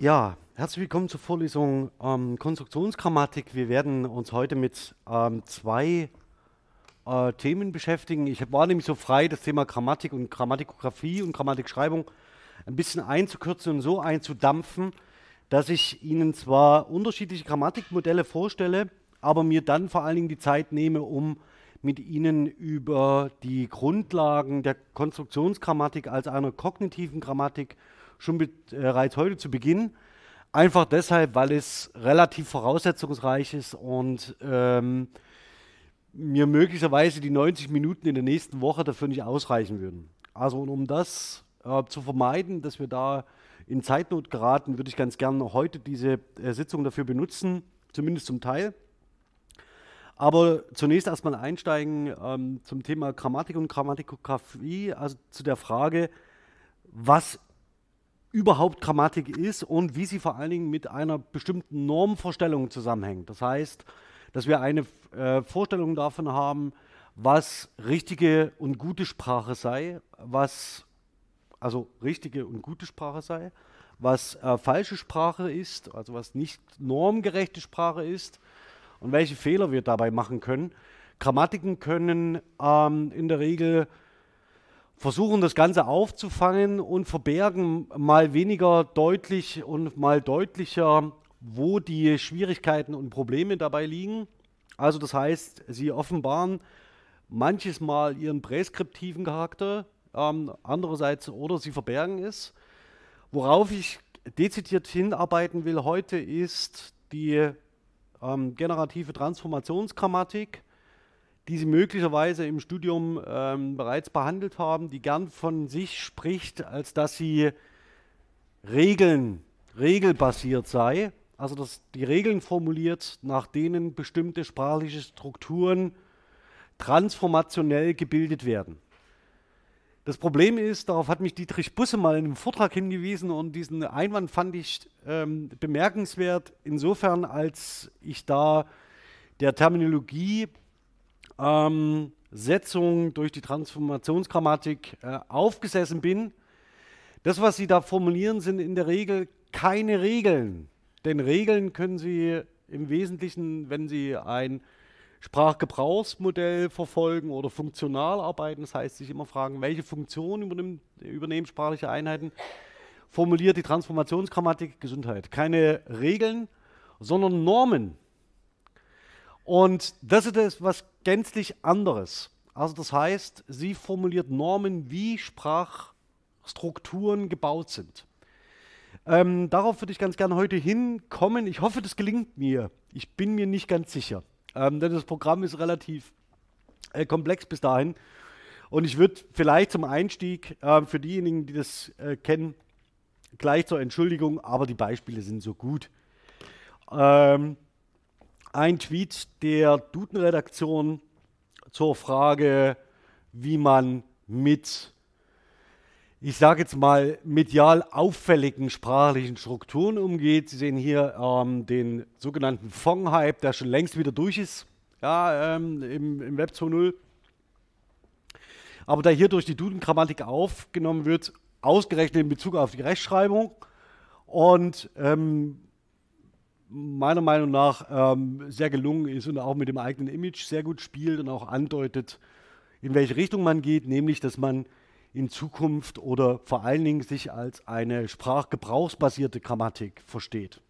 Ja, herzlich willkommen zur Vorlesung ähm, Konstruktionsgrammatik. Wir werden uns heute mit ähm, zwei äh, Themen beschäftigen. Ich war nämlich so frei, das Thema Grammatik und Grammatikografie und Grammatikschreibung ein bisschen einzukürzen und so einzudampfen, dass ich Ihnen zwar unterschiedliche Grammatikmodelle vorstelle, aber mir dann vor allen Dingen die Zeit nehme, um mit Ihnen über die Grundlagen der Konstruktionsgrammatik als einer kognitiven Grammatik zu schon bereits heute zu Beginn. Einfach deshalb, weil es relativ voraussetzungsreich ist und ähm, mir möglicherweise die 90 Minuten in der nächsten Woche dafür nicht ausreichen würden. Also um das äh, zu vermeiden, dass wir da in Zeitnot geraten, würde ich ganz gerne heute diese äh, Sitzung dafür benutzen, zumindest zum Teil. Aber zunächst erstmal einsteigen ähm, zum Thema Grammatik und Grammatikografie, also zu der Frage, was überhaupt Grammatik ist und wie sie vor allen Dingen mit einer bestimmten Normvorstellung zusammenhängt. Das heißt, dass wir eine äh, Vorstellung davon haben, was richtige und gute Sprache sei, was also richtige und gute Sprache sei, was äh, falsche Sprache ist, also was nicht normgerechte Sprache ist und welche Fehler wir dabei machen können. Grammatiken können ähm, in der Regel versuchen das Ganze aufzufangen und verbergen mal weniger deutlich und mal deutlicher, wo die Schwierigkeiten und Probleme dabei liegen. Also das heißt, sie offenbaren manches Mal ihren präskriptiven Charakter, ähm, andererseits oder sie verbergen es. Worauf ich dezidiert hinarbeiten will heute ist die ähm, generative Transformationsgrammatik die Sie möglicherweise im Studium ähm, bereits behandelt haben, die gern von sich spricht, als dass sie Regeln, regelbasiert sei, also dass die Regeln formuliert, nach denen bestimmte sprachliche Strukturen transformationell gebildet werden. Das Problem ist, darauf hat mich Dietrich Busse mal in einem Vortrag hingewiesen und diesen Einwand fand ich ähm, bemerkenswert, insofern als ich da der Terminologie ähm, Setzung durch die Transformationsgrammatik äh, aufgesessen bin. Das, was Sie da formulieren, sind in der Regel keine Regeln. Denn Regeln können Sie im Wesentlichen, wenn Sie ein Sprachgebrauchsmodell verfolgen oder funktional arbeiten, das heißt, sich immer fragen, welche Funktion übernehmen, übernehmen sprachliche Einheiten, formuliert die Transformationsgrammatik Gesundheit. Keine Regeln, sondern Normen. Und das ist etwas gänzlich anderes. Also das heißt, sie formuliert Normen, wie Sprachstrukturen gebaut sind. Ähm, darauf würde ich ganz gerne heute hinkommen. Ich hoffe, das gelingt mir. Ich bin mir nicht ganz sicher. Ähm, denn das Programm ist relativ äh, komplex bis dahin. Und ich würde vielleicht zum Einstieg äh, für diejenigen, die das äh, kennen, gleich zur Entschuldigung, aber die Beispiele sind so gut. Ähm, ein Tweet der Duden-Redaktion zur Frage, wie man mit, ich sage jetzt mal, medial auffälligen sprachlichen Strukturen umgeht. Sie sehen hier ähm, den sogenannten Fong-Hype, der schon längst wieder durch ist ja, ähm, im, im Web 2.0. Aber der hier durch die Duden-Grammatik aufgenommen wird, ausgerechnet in Bezug auf die Rechtschreibung. Und ähm, meiner Meinung nach ähm, sehr gelungen ist und auch mit dem eigenen Image sehr gut spielt und auch andeutet, in welche Richtung man geht, nämlich dass man in Zukunft oder vor allen Dingen sich als eine sprachgebrauchsbasierte Grammatik versteht,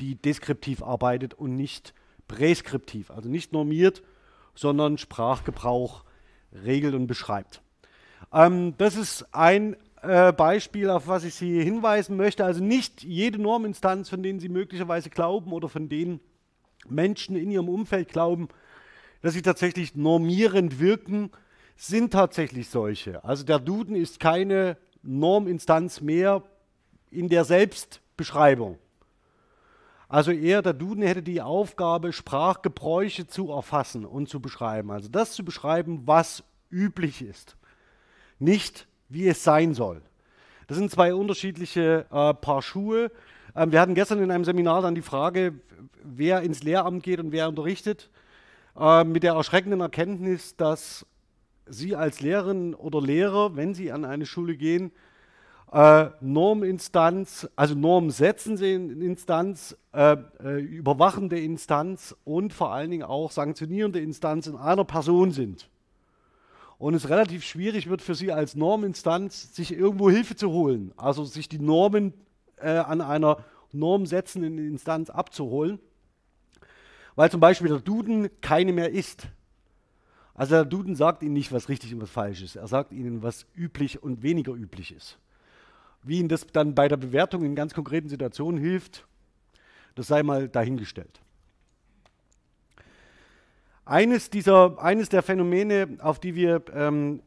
die deskriptiv arbeitet und nicht präskriptiv, also nicht normiert, sondern Sprachgebrauch regelt und beschreibt. Ähm, das ist ein äh, Beispiel, auf was ich Sie hinweisen möchte. Also nicht jede Norminstanz, von denen Sie möglicherweise glauben oder von denen Menschen in Ihrem Umfeld glauben, dass sie tatsächlich normierend wirken, sind tatsächlich solche. Also der Duden ist keine Norminstanz mehr in der Selbstbeschreibung. Also eher der Duden hätte die Aufgabe, Sprachgebräuche zu erfassen und zu beschreiben. Also das zu beschreiben, was üblich ist. Nicht wie es sein soll. Das sind zwei unterschiedliche äh, Paar Schuhe. Ähm, wir hatten gestern in einem Seminar dann die Frage, wer ins Lehramt geht und wer unterrichtet, äh, mit der erschreckenden Erkenntnis, dass Sie als Lehrerin oder Lehrer, wenn Sie an eine Schule gehen, äh, Norminstanz, also normsetzende Instanz, äh, äh, überwachende Instanz und vor allen Dingen auch sanktionierende Instanz in einer Person sind. Und es relativ schwierig wird für Sie als Norminstanz, sich irgendwo Hilfe zu holen, also sich die Normen äh, an einer normsetzenden Instanz abzuholen, weil zum Beispiel der Duden keine mehr ist. Also der Duden sagt Ihnen nicht, was richtig und was falsch ist. Er sagt Ihnen, was üblich und weniger üblich ist. Wie Ihnen das dann bei der Bewertung in ganz konkreten Situationen hilft, das sei mal dahingestellt. Eines, dieser, eines der Phänomene, auf die wir ähm,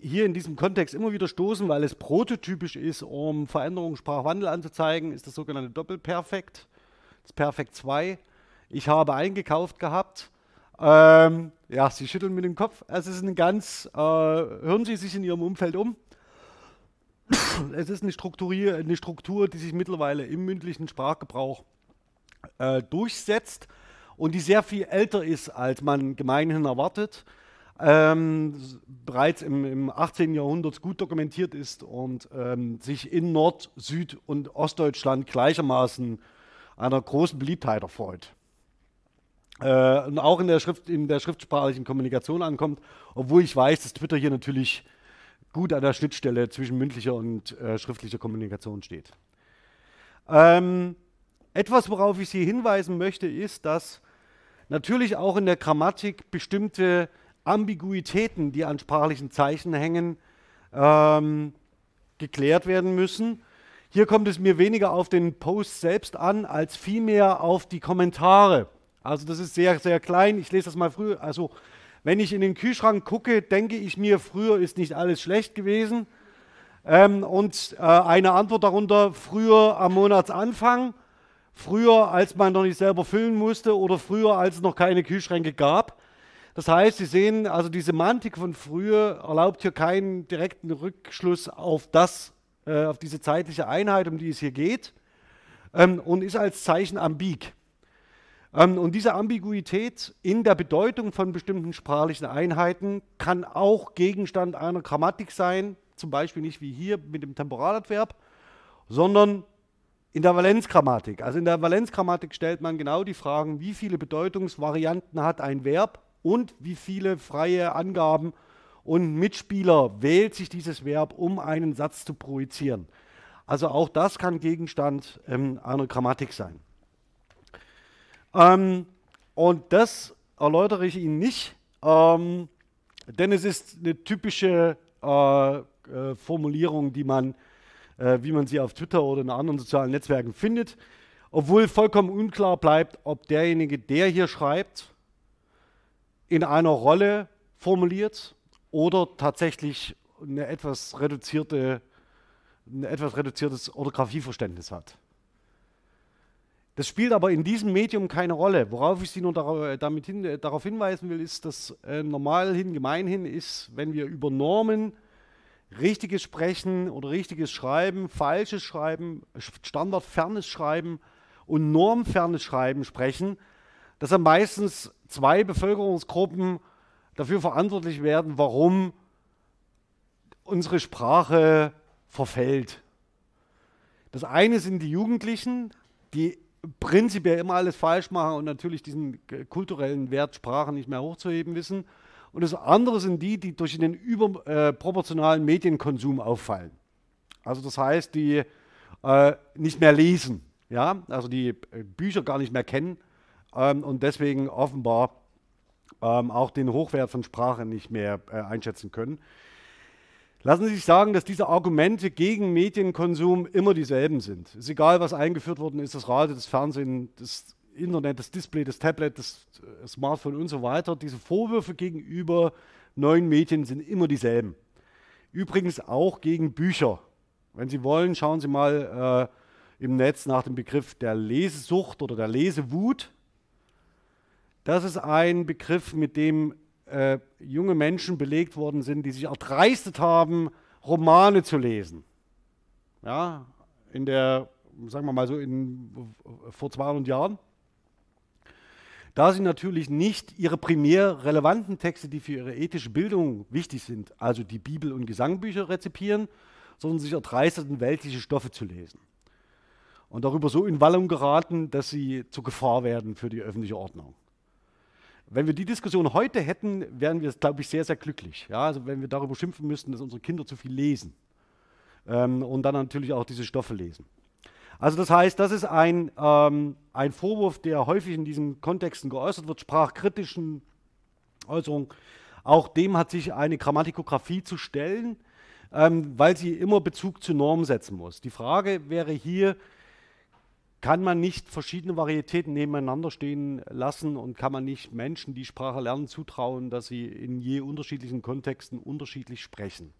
hier in diesem Kontext immer wieder stoßen, weil es prototypisch ist, um Veränderungen, Sprachwandel anzuzeigen, ist das sogenannte Doppelperfekt, das Perfekt 2. Ich habe eingekauft gehabt. Ähm, ja, Sie schütteln mit dem Kopf. Es ist ein ganz, äh, hören Sie sich in Ihrem Umfeld um es ist eine, Strukturier, eine Struktur, die sich mittlerweile im mündlichen Sprachgebrauch äh, durchsetzt und die sehr viel älter ist, als man gemeinhin erwartet. Ähm, bereits im, im, 18. Jahrhundert gut dokumentiert ist und ähm, sich in Nord-, Süd- und Ostdeutschland gleichermaßen einer großen Beliebtheit erfreut. Äh, und auch in der, Schrift, in der schriftsprachlichen Kommunikation ankommt, obwohl ich weiß, dass Twitter hier natürlich gut an der Schnittstelle zwischen mündlicher und äh, schriftlicher Kommunikation steht. Ähm, etwas, worauf ich Sie hinweisen möchte, ist, dass natürlich auch in der Grammatik bestimmte Ambiguitäten, die an sprachlichen Zeichen hängen, ähm, geklärt werden müssen. Hier kommt es mir weniger auf den Post selbst an, als vielmehr auf die Kommentare. Also das ist sehr, sehr klein. Ich lese das mal früher. Also wenn ich in den Kühlschrank gucke, denke ich mir, früher ist nicht alles schlecht gewesen. Ähm, und äh, eine Antwort darunter, früher am Monatsanfang, früher als man noch nicht selber füllen musste oder früher als es noch keine Kühlschränke gab. Das heißt, Sie sehen, also die Semantik von früher erlaubt hier keinen direkten Rückschluss auf das, äh, auf diese zeitliche Einheit, um die es hier geht, ähm, und ist als Zeichen ambig. Ähm, und diese Ambiguität in der Bedeutung von bestimmten sprachlichen Einheiten kann auch Gegenstand einer Grammatik sein, zum Beispiel nicht wie hier mit dem Temporaladverb, sondern in der Valenzgrammatik. Also in der Valenzgrammatik stellt man genau die Fragen, wie viele Bedeutungsvarianten hat ein Verb und wie viele freie Angaben und Mitspieler wählt sich dieses Verb, um einen Satz zu projizieren. Also auch das kann Gegenstand ähm, einer Grammatik sein. Ähm, und das erläutere ich Ihnen nicht, ähm, denn es ist eine typische äh, äh, Formulierung, die man, äh, wie man sie auf Twitter oder in anderen sozialen Netzwerken findet, obwohl vollkommen unklar bleibt, ob derjenige, der hier schreibt, in einer Rolle formuliert oder tatsächlich eine etwas reduzierte, ein etwas reduziertes Orthographieverständnis hat. Das spielt aber in diesem Medium keine Rolle. Worauf ich Sie nur darauf, äh, damit hin, äh, darauf hinweisen will, ist, dass äh, normal hin, gemeinhin ist, wenn wir über Normen, richtiges Sprechen oder richtiges Schreiben, falsches Schreiben, standardfernes Schreiben und normfernes Schreiben sprechen, dass dann meistens zwei Bevölkerungsgruppen dafür verantwortlich werden, warum unsere Sprache verfällt. Das eine sind die Jugendlichen, die prinzipiell immer alles falsch machen und natürlich diesen kulturellen Wert Sprache nicht mehr hochzuheben wissen. Und das andere sind die, die durch den überproportionalen Medienkonsum auffallen. Also das heißt, die äh, nicht mehr lesen, ja, also die äh, Bücher gar nicht mehr kennen ähm, und deswegen offenbar ähm, auch den Hochwert von Sprache nicht mehr äh, einschätzen können. Lassen Sie sich sagen, dass diese Argumente gegen Medienkonsum immer dieselben sind. Es ist egal, was eingeführt worden ist, das Radio, das Fernsehen, das Internet, das Display, das Tablet, das äh, Smartphone und so weiter. Diese Vorwürfe gegenüber neuen Medien sind immer dieselben. Übrigens auch gegen Bücher. Wenn Sie wollen, schauen Sie mal äh, im Netz nach dem Begriff der Lesesucht oder der Lesewut. Das ist ein Begriff, mit dem äh, junge Menschen belegt worden sind, die sich erdreistet haben, Romane zu lesen. Ja, in der, sagen wir mal so, in, vor 200 Jahren. Da sie natürlich nicht ihre primär relevanten Texte, die für ihre ethische Bildung wichtig sind, also die Bibel und Gesangbücher rezipieren, sondern sich erdreisteten, weltliche Stoffe zu lesen. Und darüber so in Wallung geraten, dass sie zur Gefahr werden für die öffentliche Ordnung. Wenn wir die Diskussion heute hätten, wären wir, glaube ich, sehr, sehr glücklich. Ja, also wenn wir darüber schimpfen müssten, dass unsere Kinder zu viel lesen ähm, und dann natürlich auch diese Stoffe lesen. Also das heißt, das ist ein, ähm, ein Vorwurf, der häufig in diesen Kontexten geäußert wird, sprachkritischen Äußerungen. Auch dem hat sich eine Grammatikografie zu stellen, ähm, weil sie immer Bezug zu Normen setzen muss. Die Frage wäre hier, kann man nicht verschiedene Varietäten nebeneinander stehen lassen und kann man nicht Menschen, die Sprache lernen, zutrauen, dass sie in je unterschiedlichen Kontexten unterschiedlich sprechen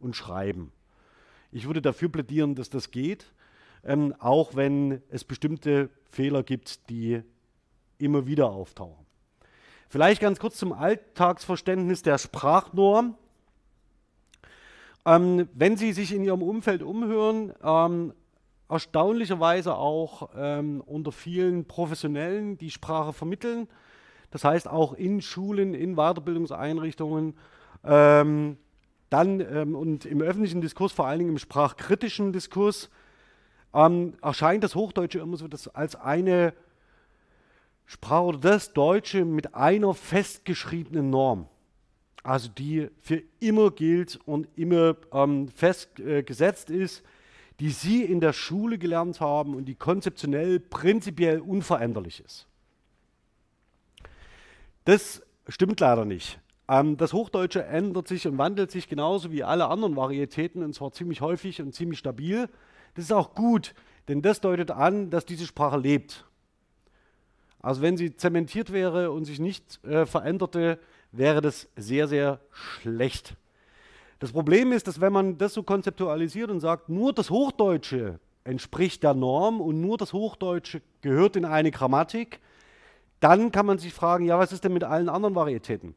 und schreiben. Ich würde dafür plädieren, dass das geht, ähm, auch wenn es bestimmte Fehler gibt, die immer wieder auftauchen. Vielleicht ganz kurz zum Alltagsverständnis der Sprachnorm. Ähm, wenn Sie sich in Ihrem Umfeld umhören, ähm, erstaunlicherweise auch ähm, unter vielen Professionellen, die Sprache vermitteln. Das heißt auch in Schulen, in Weiterbildungseinrichtungen, ähm, dann ähm, und im öffentlichen Diskurs, vor allen Dingen im sprachkritischen Diskurs, ähm, erscheint das Hochdeutsche immer so das als eine Sprache oder das Deutsche mit einer festgeschriebenen Norm. Also die für immer gilt und immer ähm, festgesetzt äh, ist die Sie in der Schule gelernt haben und die konzeptionell prinzipiell unveränderlich ist. Das stimmt leider nicht. Ähm, das Hochdeutsche ändert sich und wandelt sich genauso wie alle anderen Varietäten und zwar ziemlich häufig und ziemlich stabil. Das ist auch gut, denn das deutet an, dass diese Sprache lebt. Also wenn sie zementiert wäre und sich nicht äh, veränderte, wäre das sehr, sehr schlecht. Das Problem ist, dass wenn man das so konzeptualisiert und sagt, nur das Hochdeutsche entspricht der Norm und nur das Hochdeutsche gehört in eine Grammatik, dann kann man sich fragen, ja, was ist denn mit allen anderen Varietäten?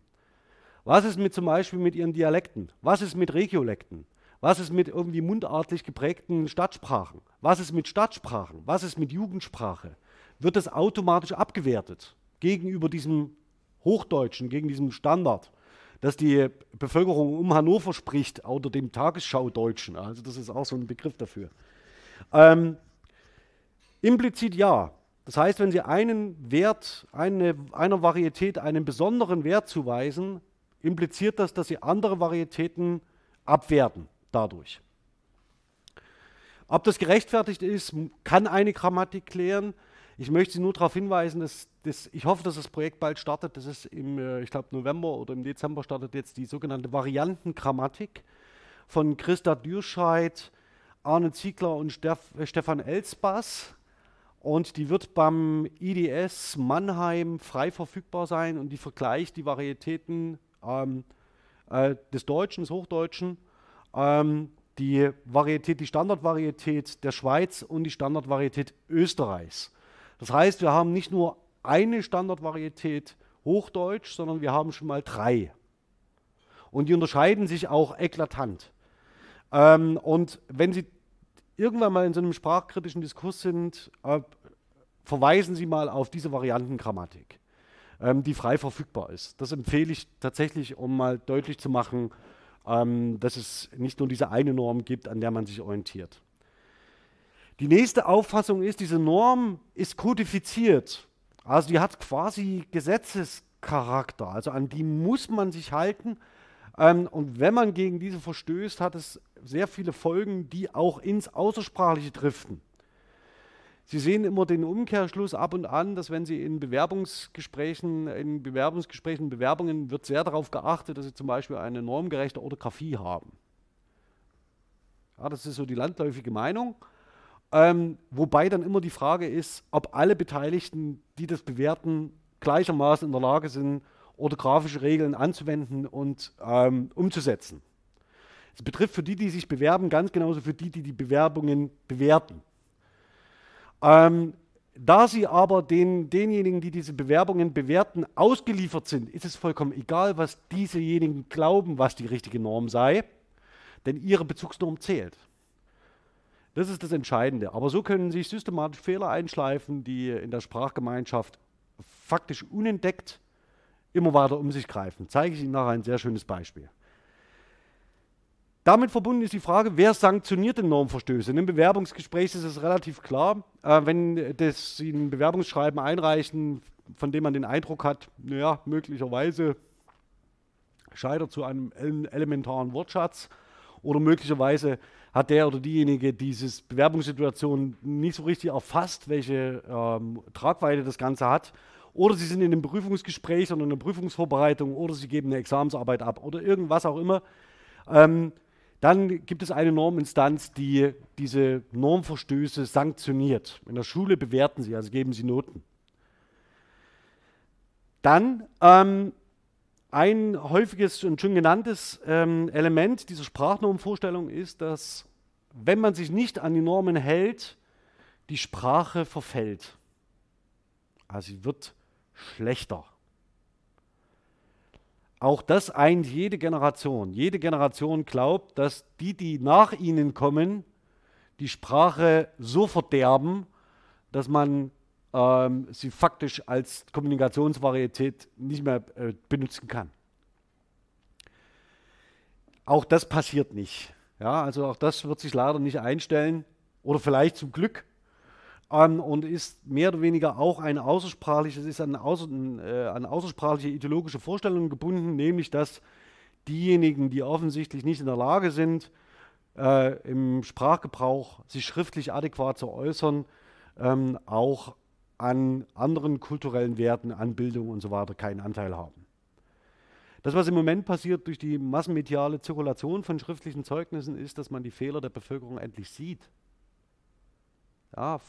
Was ist mit zum Beispiel mit ihren Dialekten? Was ist mit Regiolekten? Was ist mit irgendwie mundartlich geprägten Stadtsprachen? Was ist mit Stadtsprachen? Was ist mit Jugendsprache? Wird das automatisch abgewertet gegenüber diesem Hochdeutschen, gegen diesem Standard? dass die Bevölkerung um Hannover spricht, oder dem Tagesschau-Deutschen. Also das ist auch so ein Begriff dafür. Ähm, implizit ja. Das heißt, wenn Sie einen Wert, eine, einer Varietät einen besonderen Wert zuweisen, impliziert das, dass Sie andere Varietäten abwerten dadurch. Ob das gerechtfertigt ist, kann eine Grammatik klären. Ich möchte Sie nur darauf hinweisen, dass das, ich hoffe, dass das Projekt bald startet. Das ist im, äh, ich glaube, November oder im Dezember startet jetzt die sogenannte Variantengrammatik von Christa Dürscheid, Arne Ziegler und Stefan Elsbass. Und die wird beim IDS Mannheim frei verfügbar sein und die vergleicht die Varietäten ähm, äh, des Deutschen, des Hochdeutschen, ähm, die Varietät, die Standardvarietät der Schweiz und die Standardvarietät Österreichs. Das heißt, wir haben nicht nur eine Standardvarietät Hochdeutsch, sondern wir haben schon mal drei. Und die unterscheiden sich auch eklatant. Ähm, und wenn Sie irgendwann mal in so einem sprachkritischen Diskurs sind, äh, verweisen Sie mal auf diese Variantengrammatik, ähm, die frei verfügbar ist. Das empfehle ich tatsächlich, um mal deutlich zu machen, ähm, dass es nicht nur diese eine Norm gibt, an der man sich orientiert. Die nächste Auffassung ist, diese Norm ist kodifiziert. Also die hat quasi Gesetzescharakter. Also an die muss man sich halten. Ähm, und wenn man gegen diese verstößt, hat es sehr viele Folgen, die auch ins Außersprachliche driften. Sie sehen immer den Umkehrschluss ab und an, dass wenn Sie in Bewerbungsgesprächen, in Bewerbungsgesprächen, Bewerbungen wird sehr darauf geachtet, dass Sie zum Beispiel eine normgerechte Orthographie haben. Ja, das ist so die landläufige Meinung. Ähm, wobei dann immer die Frage ist, ob alle Beteiligten, die das bewerten, gleichermaßen in der Lage sind, orthografische Regeln anzuwenden und ähm, umzusetzen. Das betrifft für die, die sich bewerben, ganz genauso für die, die die Bewerbungen bewerten. Ähm, da sie aber den, denjenigen, die diese Bewerbungen bewerten, ausgeliefert sind, ist es vollkommen egal, was diesejenigen glauben, was die richtige Norm sei, denn ihre Bezugsnorm zählt. Das ist das Entscheidende. Aber so können sich systematisch Fehler einschleifen, die in der Sprachgemeinschaft faktisch unentdeckt immer weiter um sich greifen. Zeige ich Ihnen nachher ein sehr schönes Beispiel. Damit verbunden ist die Frage, wer sanktioniert denn Normverstöße? In einem Bewerbungsgespräch ist es relativ klar, äh, wenn das, Sie ein Bewerbungsschreiben einreichen, von dem man den Eindruck hat, naja, möglicherweise scheitert zu einem elementaren Wortschatz oder möglicherweise hat der oder diejenige diese Bewerbungssituation nicht so richtig erfasst, welche ähm, Tragweite das Ganze hat. Oder sie sind in einem Prüfungsgespräch oder in einer Prüfungsvorbereitung oder sie geben eine Examensarbeit ab oder irgendwas auch immer. Ähm, dann gibt es eine Norminstanz, die diese Normverstöße sanktioniert. In der Schule bewerten sie, also geben sie Noten. Dann ähm, ein häufiges und schon genanntes ähm, Element dieser Sprachnormvorstellung ist, dass wenn man sich nicht an die Normen hält, die Sprache verfällt. Also sie wird schlechter. Auch das eint jede Generation. Jede Generation glaubt, dass die, die nach ihnen kommen, die Sprache so verderben, dass man ähm, sie faktisch als Kommunikationsvarietät nicht mehr äh, benutzen kann. Auch das passiert nicht. Ja, also auch das wird sich leider nicht einstellen oder vielleicht zum Glück ähm, und ist mehr oder weniger auch ein außersprachliches, ist an, außer, äh, an außersprachliche ideologische Vorstellungen gebunden, nämlich dass diejenigen, die offensichtlich nicht in der Lage sind, äh, im Sprachgebrauch sich schriftlich adäquat zu äußern, ähm, auch an anderen kulturellen Werten, an Bildung und so weiter keinen Anteil haben. Das, was im Moment passiert durch die massenmediale Zirkulation von schriftlichen Zeugnissen, ist, dass man die Fehler der Bevölkerung endlich sieht. Ja,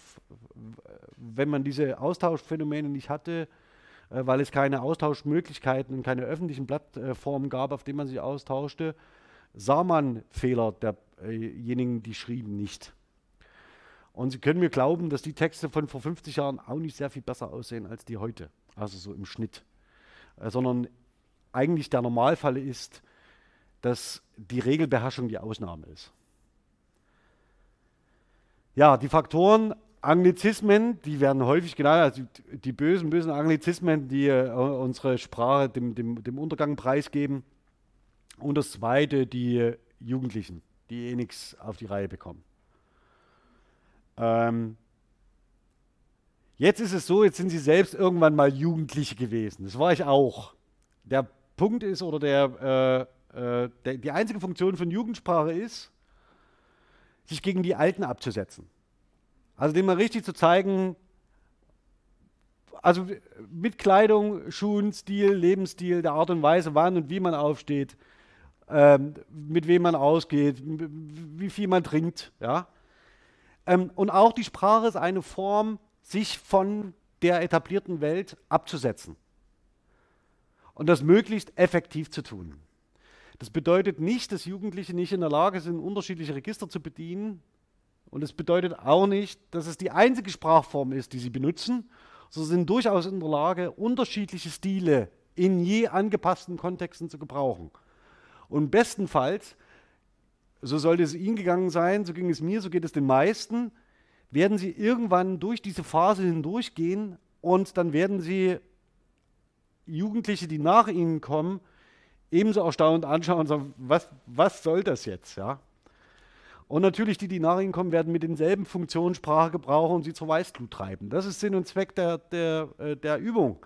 wenn man diese Austauschphänomene nicht hatte, äh, weil es keine Austauschmöglichkeiten und keine öffentlichen Plattformen gab, auf denen man sich austauschte, sah man Fehler derjenigen, die schrieben, nicht. Und Sie können mir glauben, dass die Texte von vor 50 Jahren auch nicht sehr viel besser aussehen als die heute, also so im Schnitt, äh, sondern eigentlich der Normalfall ist, dass die Regelbeherrschung die Ausnahme ist. Ja, die Faktoren Anglizismen, die werden häufig genannt, also die, bösen, bösen Anglizismen, die äh, unsere Sprache dem, dem, dem Untergang preisgeben. Und das zweite, die Jugendlichen, die eh nichts auf die Reihe bekommen. Ähm, jetzt ist es so, jetzt sind sie selbst irgendwann mal Jugendliche gewesen. Das war ich auch. Der Punkt ist, oder der, äh, äh, der, die einzige Funktion von Jugendsprache ist, sich gegen die Alten abzusetzen. Also dem mal richtig zu zeigen, also mit Kleidung, Schuhen, Stil, Lebensstil, der Art und Weise, wann und wie man aufsteht, ähm, mit wem man ausgeht, wie viel man trinkt, ja. Ähm, und auch die Sprache ist eine Form, sich von der etablierten Welt abzusetzen. Und das möglichst effektiv zu tun. Das bedeutet nicht, dass Jugendliche nicht in der Lage sind, unterschiedliche Register zu bedienen. Und es bedeutet auch nicht, dass es die einzige Sprachform ist, die sie benutzen. Sie sind durchaus in der Lage, unterschiedliche Stile in je angepassten Kontexten zu gebrauchen. Und bestenfalls so sollte es Ihnen gegangen sein, so ging es mir, so geht es den meisten, werden Sie irgendwann durch diese Phase hindurchgehen und dann werden Sie Jugendliche, die nach Ihnen kommen, ebenso erstaunt anschauen und sagen, was, was soll das jetzt? Ja? Und natürlich die, die nach Ihnen kommen, werden mit denselben Funktionen Sprache gebrauchen und sie zur Weißglut treiben. Das ist Sinn und Zweck der, der, äh, der Übung.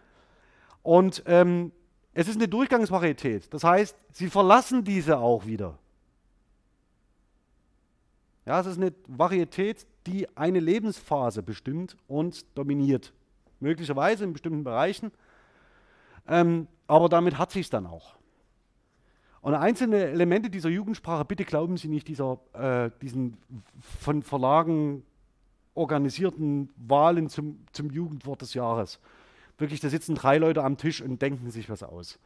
Und ähm, es ist eine Durchgangsvarietät. Das heißt, Sie verlassen diese auch wieder. Ja, es ist eine Varietät, die eine Lebensphase bestimmt und dominiert. Möglicherweise in bestimmten Bereichen, ähm, aber damit hat sich es dann auch. Und einzelne Elemente dieser Jugendsprache, bitte glauben Sie nicht dieser, äh, diesen von Verlagen organisierten Wahlen zum, zum Jugendwort des Jahres. Wirklich, da sitzen drei Leute am Tisch und denken sich was aus.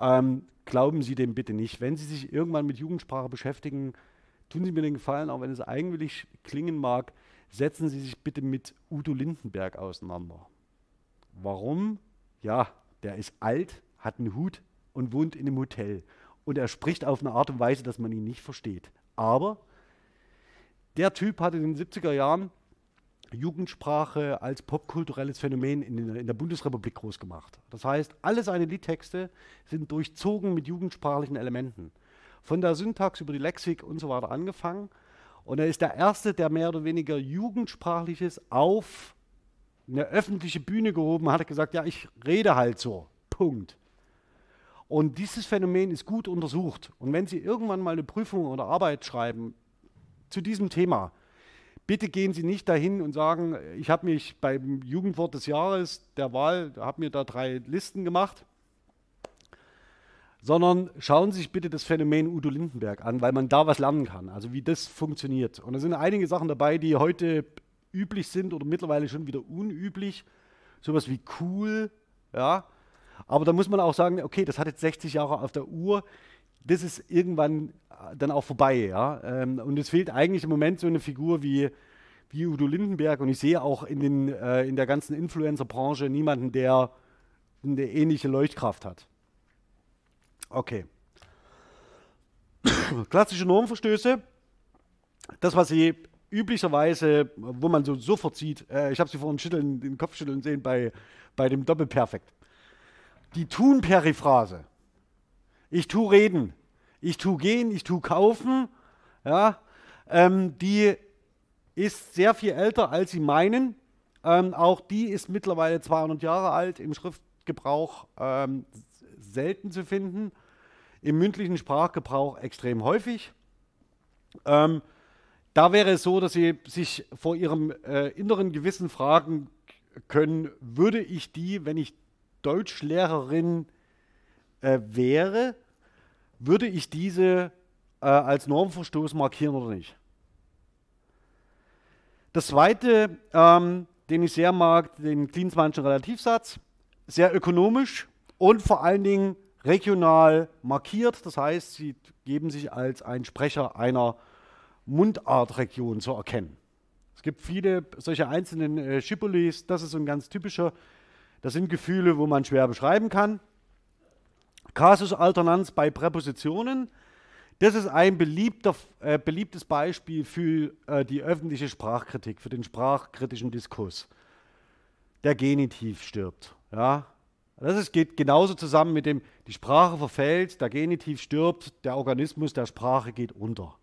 Ähm, glauben Sie dem bitte nicht. Wenn Sie sich irgendwann mit Jugendsprache beschäftigen, tun Sie mir den Gefallen, auch wenn es eigenwillig klingen mag, setzen Sie sich bitte mit Udo Lindenberg auseinander. Warum? Ja, der ist alt, hat einen Hut und wohnt in einem Hotel. Und er spricht auf eine Art und Weise, dass man ihn nicht versteht. Aber der Typ hat in den 70er Jahren Jugendsprache als popkulturelles Phänomen in, in, der Bundesrepublik groß gemacht. Das heißt, alle seine Liedtexte sind durchzogen mit jugendsprachlichen Elementen. von der Syntax über die Lexik und so weiter angefangen. Und er ist der Erste, der mehr oder weniger Jugendsprachliches auf eine öffentliche Bühne gehoben hat, hat gesagt, ja, ich rede halt so. Punkt. Und dieses Phänomen ist gut untersucht. Und wenn Sie irgendwann mal eine Prüfung oder Arbeit schreiben zu diesem Thema, bitte gehen Sie nicht dahin und sagen, ich habe mich beim Jugendwort des Jahres der Wahl, habe mir da drei Listen gemacht, sondern schauen Sie sich bitte das Phänomen Udo Lindenberg an, weil man da was lernen kann, also wie das funktioniert. Und da sind einige Sachen dabei, die heute üblich sind oder mittlerweile schon wieder unüblich. Sowas wie cool, ja. Aber da muss man auch sagen, okay, das hat jetzt 60 Jahre auf der Uhr. Das ist irgendwann äh, dann auch vorbei, ja. Ähm, und es fehlt eigentlich im Moment so eine Figur wie, wie Udo Lindenberg. Und ich sehe auch in, den, äh, in der ganzen Influencer-Branche niemanden, der eine ähnliche Leuchtkraft hat. Okay. Klassische Normverstöße. Das, was Sie üblicherweise, wo man so sofort sieht, äh, ich habe sie vorhin schütteln, den Kopf schütteln sehen bei, bei dem Doppelperfekt. Die Tun-Periphrase. Ich tu reden, ich tu gehen, ich tu kaufen, ja, ähm, die ist sehr viel älter, als Sie meinen. Ähm, auch die ist mittlerweile 200 Jahre alt, im Schriftgebrauch ähm, selten zu finden, im mündlichen Sprachgebrauch extrem häufig. Ähm, da wäre es so, dass Sie sich vor Ihrem äh, inneren Gewissen fragen können, würde ich die, wenn ich Deutschlehrerin äh, wäre, würde ich diese äh, als Normverstoß markieren oder nicht? Das zweite, ähm, den ich sehr mag, den Klinsmannschen Relativsatz, sehr ökonomisch und vor allen Dingen regional markiert. Das heißt, sie geben sich als ein Sprecher einer Mundartregion zu erkennen. Es gibt viele solche einzelnen äh, Schipolis, das ist so ein ganz typischer. Das sind Gefühle, wo man schwer beschreiben kann. Kasusalternanz bei Präpositionen. Das ist ein äh, beliebtes Beispiel für äh, die öffentliche Sprachkritik, für den sprachkritischen Diskurs. Der Genitiv stirbt. Ja? Das ist, geht genauso zusammen mit dem, die Sprache verfällt, der Genitiv stirbt, der Organismus der Sprache geht unter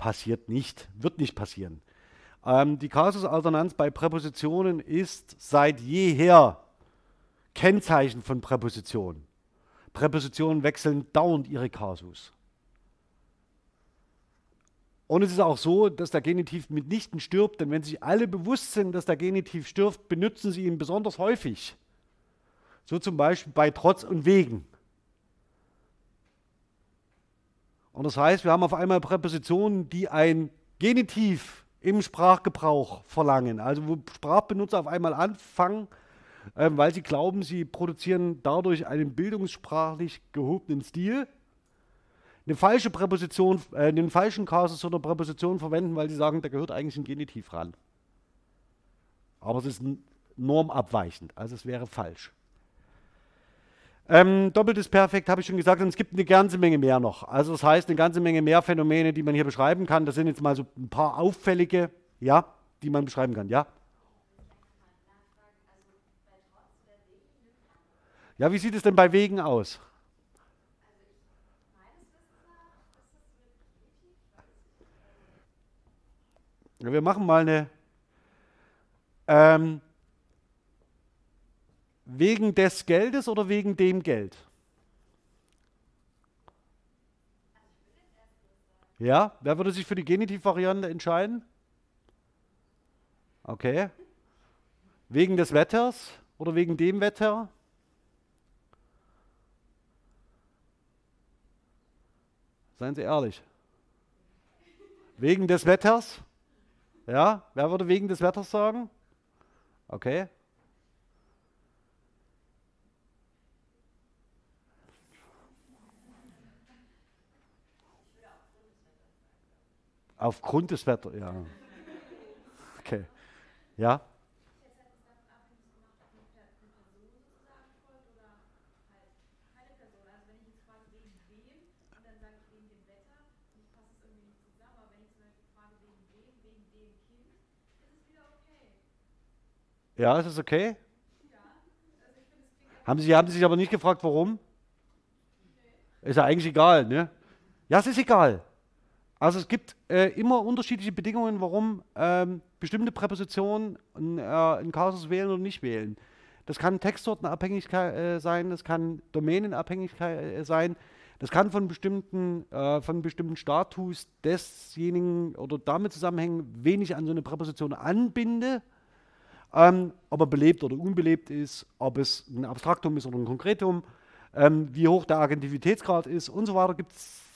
passiert nicht, wird nicht passieren. Ähm, die Kasusalternanz bei Präpositionen ist seit jeher Kennzeichen von Präpositionen. Präpositionen wechseln dauernd ihre Kasus. Und es ist auch so, dass der Genitiv mitnichten stirbt, denn wenn sich alle bewusst sind, dass der Genitiv stirbt, benutzen sie ihn besonders häufig. So zum Beispiel bei Trotz und Wegen. Und das heißt, wir haben auf einmal Präpositionen, die ein Genitiv im Sprachgebrauch verlangen. Also wo Sprachbenutzer auf einmal anfangen, äh, weil sie glauben, sie produzieren dadurch einen bildungssprachlich gehobenen Stil, eine falsche Präposition, äh, einen falschen Kasus oder Präposition verwenden, weil sie sagen, da gehört eigentlich ein Genitiv ran. Aber es ist normabweichend, also es wäre falsch. Ähm, doppeltes Perfekt habe ich schon gesagt und es gibt eine ganze Menge mehr noch. Also das heißt, eine ganze Menge mehr Phänomene, die man hier beschreiben kann. Das sind jetzt mal so ein paar auffällige, ja, die man beschreiben kann, ja. Ja, wie sieht es denn bei Wegen aus? Ja, wir machen mal eine. Ähm, Wegen des Geldes oder wegen dem Geld? Ja, wer würde sich für die Genitivvariante entscheiden? Okay. Wegen des Wetters oder wegen dem Wetter? Seien Sie ehrlich. Wegen des Wetters? Ja, wer würde wegen des Wetters sagen? Okay. Aufgrund des Wetters, ja. Okay. Ja? Ja, ist es okay? Ja. Haben, Sie, haben Sie sich aber nicht gefragt, warum? Ist ja eigentlich egal, ne? Ja, es ist egal. Also es gibt äh, immer unterschiedliche Bedingungen, warum ähm, bestimmte Präpositionen ein, äh, Kasus wählen oder nicht wählen. Das kann Textsortenabhängigkeit äh, sein, das kann Domänenabhängigkeit äh, sein, das kann von bestimmten, äh, von bestimmten Status desjenigen oder damit zusammenhängen, wen ich an so eine Präposition anbinde, ähm, ob er belebt oder unbelebt ist, ob es ein Abstraktum ist oder ein Konkretum, ähm, wie hoch der Agentivitätsgrad ist und so weiter. Gibt es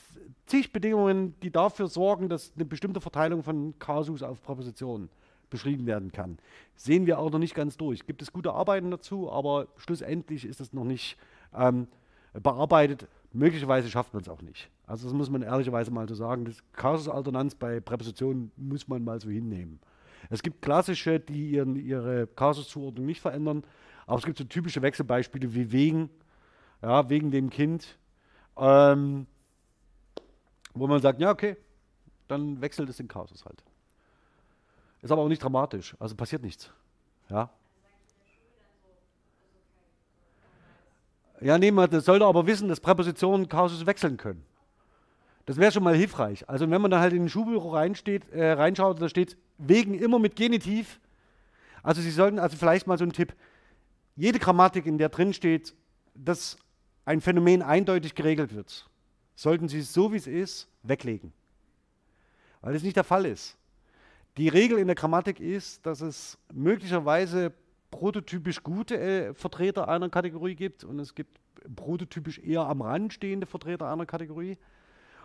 zig Bedingungen, die dafür sorgen, dass eine bestimmte Verteilung von Kasus auf Präpositionen beschrieben werden kann. Sehen wir auch noch nicht ganz durch. Gibt es gute Arbeiten dazu, aber schlussendlich ist es noch nicht ähm, bearbeitet. Möglicherweise schafft man es auch nicht. Also das muss man ehrlicherweise mal so sagen. Das Kasusalternanz bei Präpositionen muss man mal so hinnehmen. Es gibt klassische, die ihren, ihre Kasuszuordnung nicht verändern, aber es gibt so typische Wechselbeispiele wie wegen, ja, wegen dem Kind. Ähm, wo man sagt, ja, okay, dann wechselt es den Kasus halt. Ist aber auch nicht dramatisch, also passiert nichts. Ja. Ja, nee, man sollte aber wissen, dass Präpositionen Kasus wechseln können. Das wäre schon mal hilfreich. Also wenn man da halt in den Schulbüro reinsteht, äh, reinschaut, da steht wegen immer mit Genitiv. Also Sie sollten, also vielleicht mal so ein Tipp, jede Grammatik, in der drin steht, dass ein Phänomen eindeutig geregelt wird, sollten Sie es so, wie es ist, weglegen. Weil es nicht der Fall ist. Die Regel in der Grammatik ist, dass es möglicherweise prototypisch gute äh, Vertreter einer Kategorie gibt und es gibt prototypisch eher am Rand stehende Vertreter einer Kategorie.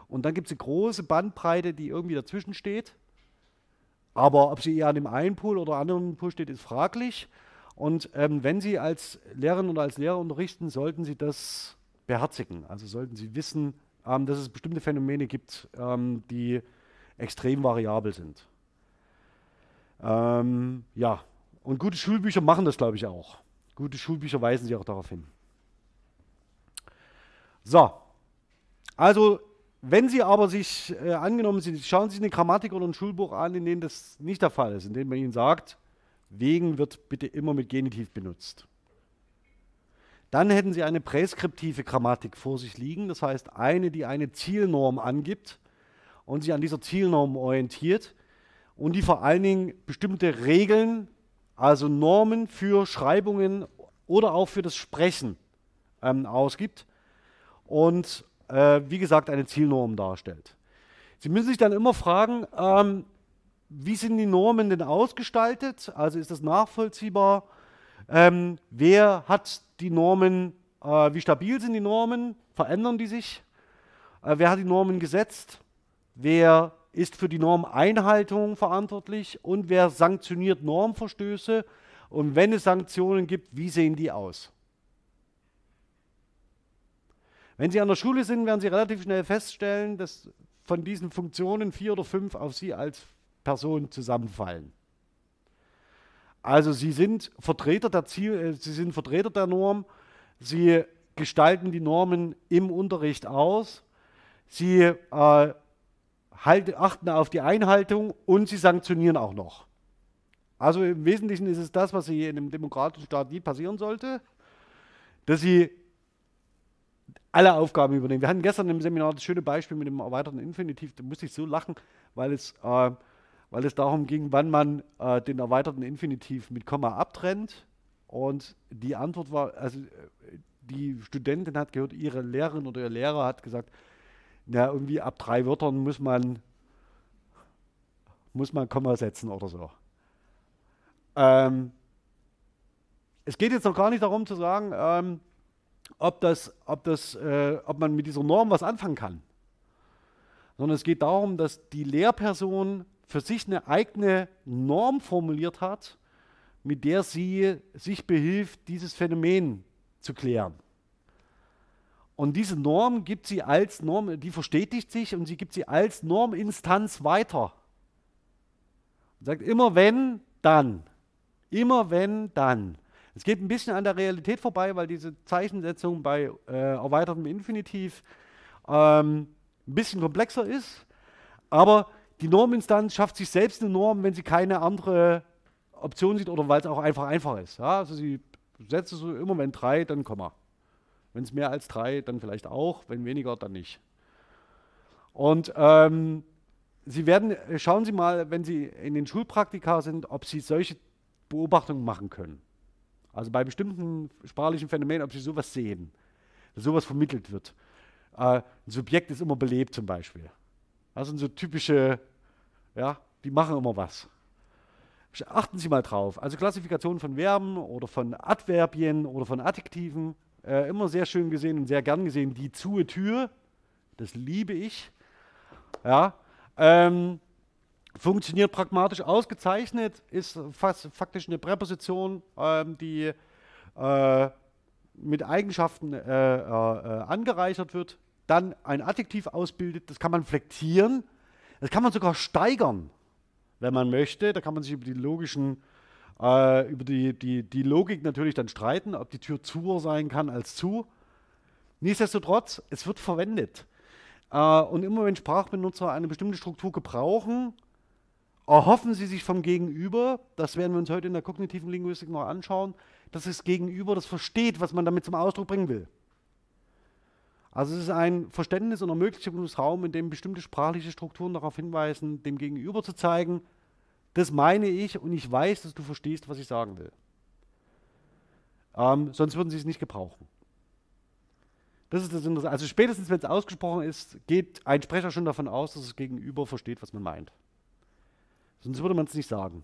Und dann gibt es eine große Bandbreite, die irgendwie dazwischen steht. Aber ob sie eher an dem einen Pool oder anderen Pool steht, ist fraglich. Und ähm, wenn Sie als Lehrerin oder als Lehrer unterrichten, sollten Sie das beherzigen. Also sollten Sie wissen, ähm, dass es bestimmte Phänomene gibt, ähm, die extrem variabel sind. Ähm, ja, und gute Schulbücher machen das, glaube ich, auch. Gute Schulbücher weisen sie auch darauf hin. So, also wenn Sie aber sich äh, angenommen, Sie schauen sich eine Grammatik oder ein Schulbuch an, in dem das nicht der Fall ist, in dem man Ihnen sagt, wegen wird bitte immer mit Genitiv benutzt. Dann hätten Sie eine präskriptive Grammatik vor sich liegen, das heißt eine, die eine Zielnorm angibt und sich an dieser Zielnorm orientiert und die vor allen Dingen bestimmte Regeln, also Normen für Schreibungen oder auch für das Sprechen ähm, ausgibt und äh, wie gesagt eine Zielnorm darstellt. Sie müssen sich dann immer fragen, ähm, wie sind die Normen denn ausgestaltet? Also ist das nachvollziehbar? Ähm, wer hat die Normen, äh, wie stabil sind die Normen? Verändern die sich? Äh, wer hat die Normen gesetzt? Wer ist für die Normeinhaltung verantwortlich? Und wer sanktioniert Normverstöße? Und wenn es Sanktionen gibt, wie sehen die aus? Wenn Sie an der Schule sind, werden Sie relativ schnell feststellen, dass von diesen Funktionen vier oder fünf auf Sie als Person zusammenfallen. Also Sie sind Vertreter der Ziel, äh, Sie sind Vertreter der Norm, Sie gestalten die Normen im Unterricht aus, Sie äh, halt, achten auf die Einhaltung und Sie sanktionieren auch noch. Also im Wesentlichen ist es das, was Sie in einem demokratischen Staat nie passieren sollte, dass Sie alle Aufgaben übernehmen. Wir hatten gestern im Seminar das schöne Beispiel mit dem erweiterten Infinitiv, da musste ich so lachen, weil es äh, weil es darum ging, wann man äh, den erweiterten Infinitiv mit Komma abtrennt. Und die Antwort war, also die Studentin hat gehört, ihre Lehrerin oder ihr Lehrer hat gesagt, na, irgendwie ab drei Wörtern muss man, muss man Komma setzen oder so. Ähm, es geht jetzt noch gar nicht darum zu sagen, ähm, ob, das, ob, das, äh, ob man mit dieser Norm was anfangen kann, sondern es geht darum, dass die Lehrperson für sich eine eigene Norm formuliert hat, mit der sie sich behilft, dieses Phänomen zu klären. Und diese Norm gibt sie als Norm, die verstetigt sich und sie gibt sie als Norminstanz weiter. Und sagt immer wenn, dann. Immer wenn, dann. Es geht ein bisschen an der Realität vorbei, weil diese Zeichensetzung bei äh, erweitertem Infinitiv ähm, ein bisschen komplexer ist. Aber die Norminstanz schafft sich selbst eine Norm, wenn sie keine andere Option sieht oder weil es auch einfach einfach ist. Ja, also sie setzt so immer, wenn drei, dann Komma. Wenn es mehr als drei, dann vielleicht auch, wenn weniger, dann nicht. Und ähm, Sie werden, schauen Sie mal, wenn Sie in den Schulpraktika sind, ob Sie solche Beobachtungen machen können. Also bei bestimmten sprachlichen Phänomenen, ob Sie sowas sehen, dass sowas vermittelt wird. Äh, ein Subjekt ist immer belebt zum Beispiel. Das sind so typische, ja, die machen immer was. Achten Sie mal drauf. Also Klassifikation von Verben oder von Adverbien oder von Adjektiven. Äh, immer sehr schön gesehen und sehr gern gesehen. Die zu Tür, das liebe ich. Ja, ähm, funktioniert pragmatisch ausgezeichnet, ist fast faktisch eine Präposition, ähm, die äh, mit Eigenschaften äh, äh, angereichert wird, dann ein Adjektiv ausbildet, das kann man flektieren, das kann man sogar steigern, wenn man möchte. Da kann man sich über die logischen, äh, über die, die, die Logik natürlich dann streiten, ob die Tür zu sein kann als zu. Nichtsdestotrotz, es wird verwendet. Äh, und immer wenn Sprachbenutzer eine bestimmte Struktur gebrauchen, erhoffen sie sich vom Gegenüber, das werden wir uns heute in der kognitiven Linguistik noch anschauen, dass das Gegenüber das versteht, was man damit zum Ausdruck bringen will. Also es ist ein Verständnis und Ermöglichungsraum, in dem bestimmte sprachliche Strukturen darauf hinweisen, dem Gegenüber zu zeigen, das meine ich und ich weiß, dass du verstehst, was ich sagen will. Ähm, sonst würden sie es nicht gebrauchen. Das ist das Interessante. Also spätestens, wenn es ausgesprochen ist, geht ein Sprecher schon davon aus, dass das Gegenüber versteht, was man meint. Sonst würde man es nicht sagen.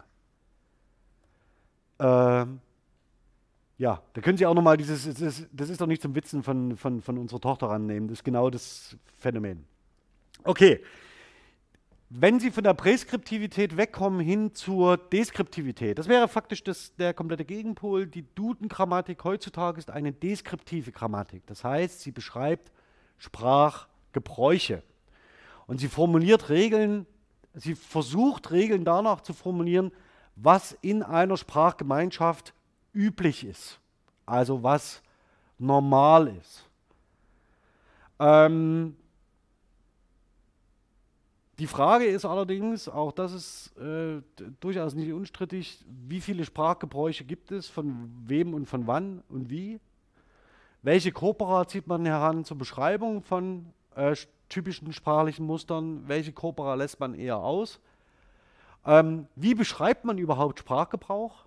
Ähm, ja, da können Sie auch nochmal dieses, das ist, das ist doch nicht zum Witzen von, von, von unserer Tochter rannehmen. Das ist genau das Phänomen. Okay. Wenn Sie von der Präskriptivität wegkommen hin zur Deskriptivität, das wäre faktisch das, der komplette Gegenpol. Die Duden-Grammatik heutzutage ist eine deskriptive Grammatik. Das heißt, sie beschreibt Sprachgebräuche. Und sie formuliert Regeln, sie versucht Regeln danach zu formulieren, was in einer Sprachgemeinschaft üblich ist, also was normal ist. Ähm, die Frage ist allerdings, auch das ist äh, durchaus nicht unstrittig, wie viele Sprachgebräuche gibt es, von wem und von wann und wie? Welche Corpora zieht man heran zur Beschreibung von äh, typischen sprachlichen Mustern? Welche Corpora lässt man eher aus? Ähm, wie beschreibt man überhaupt Sprachgebrauch?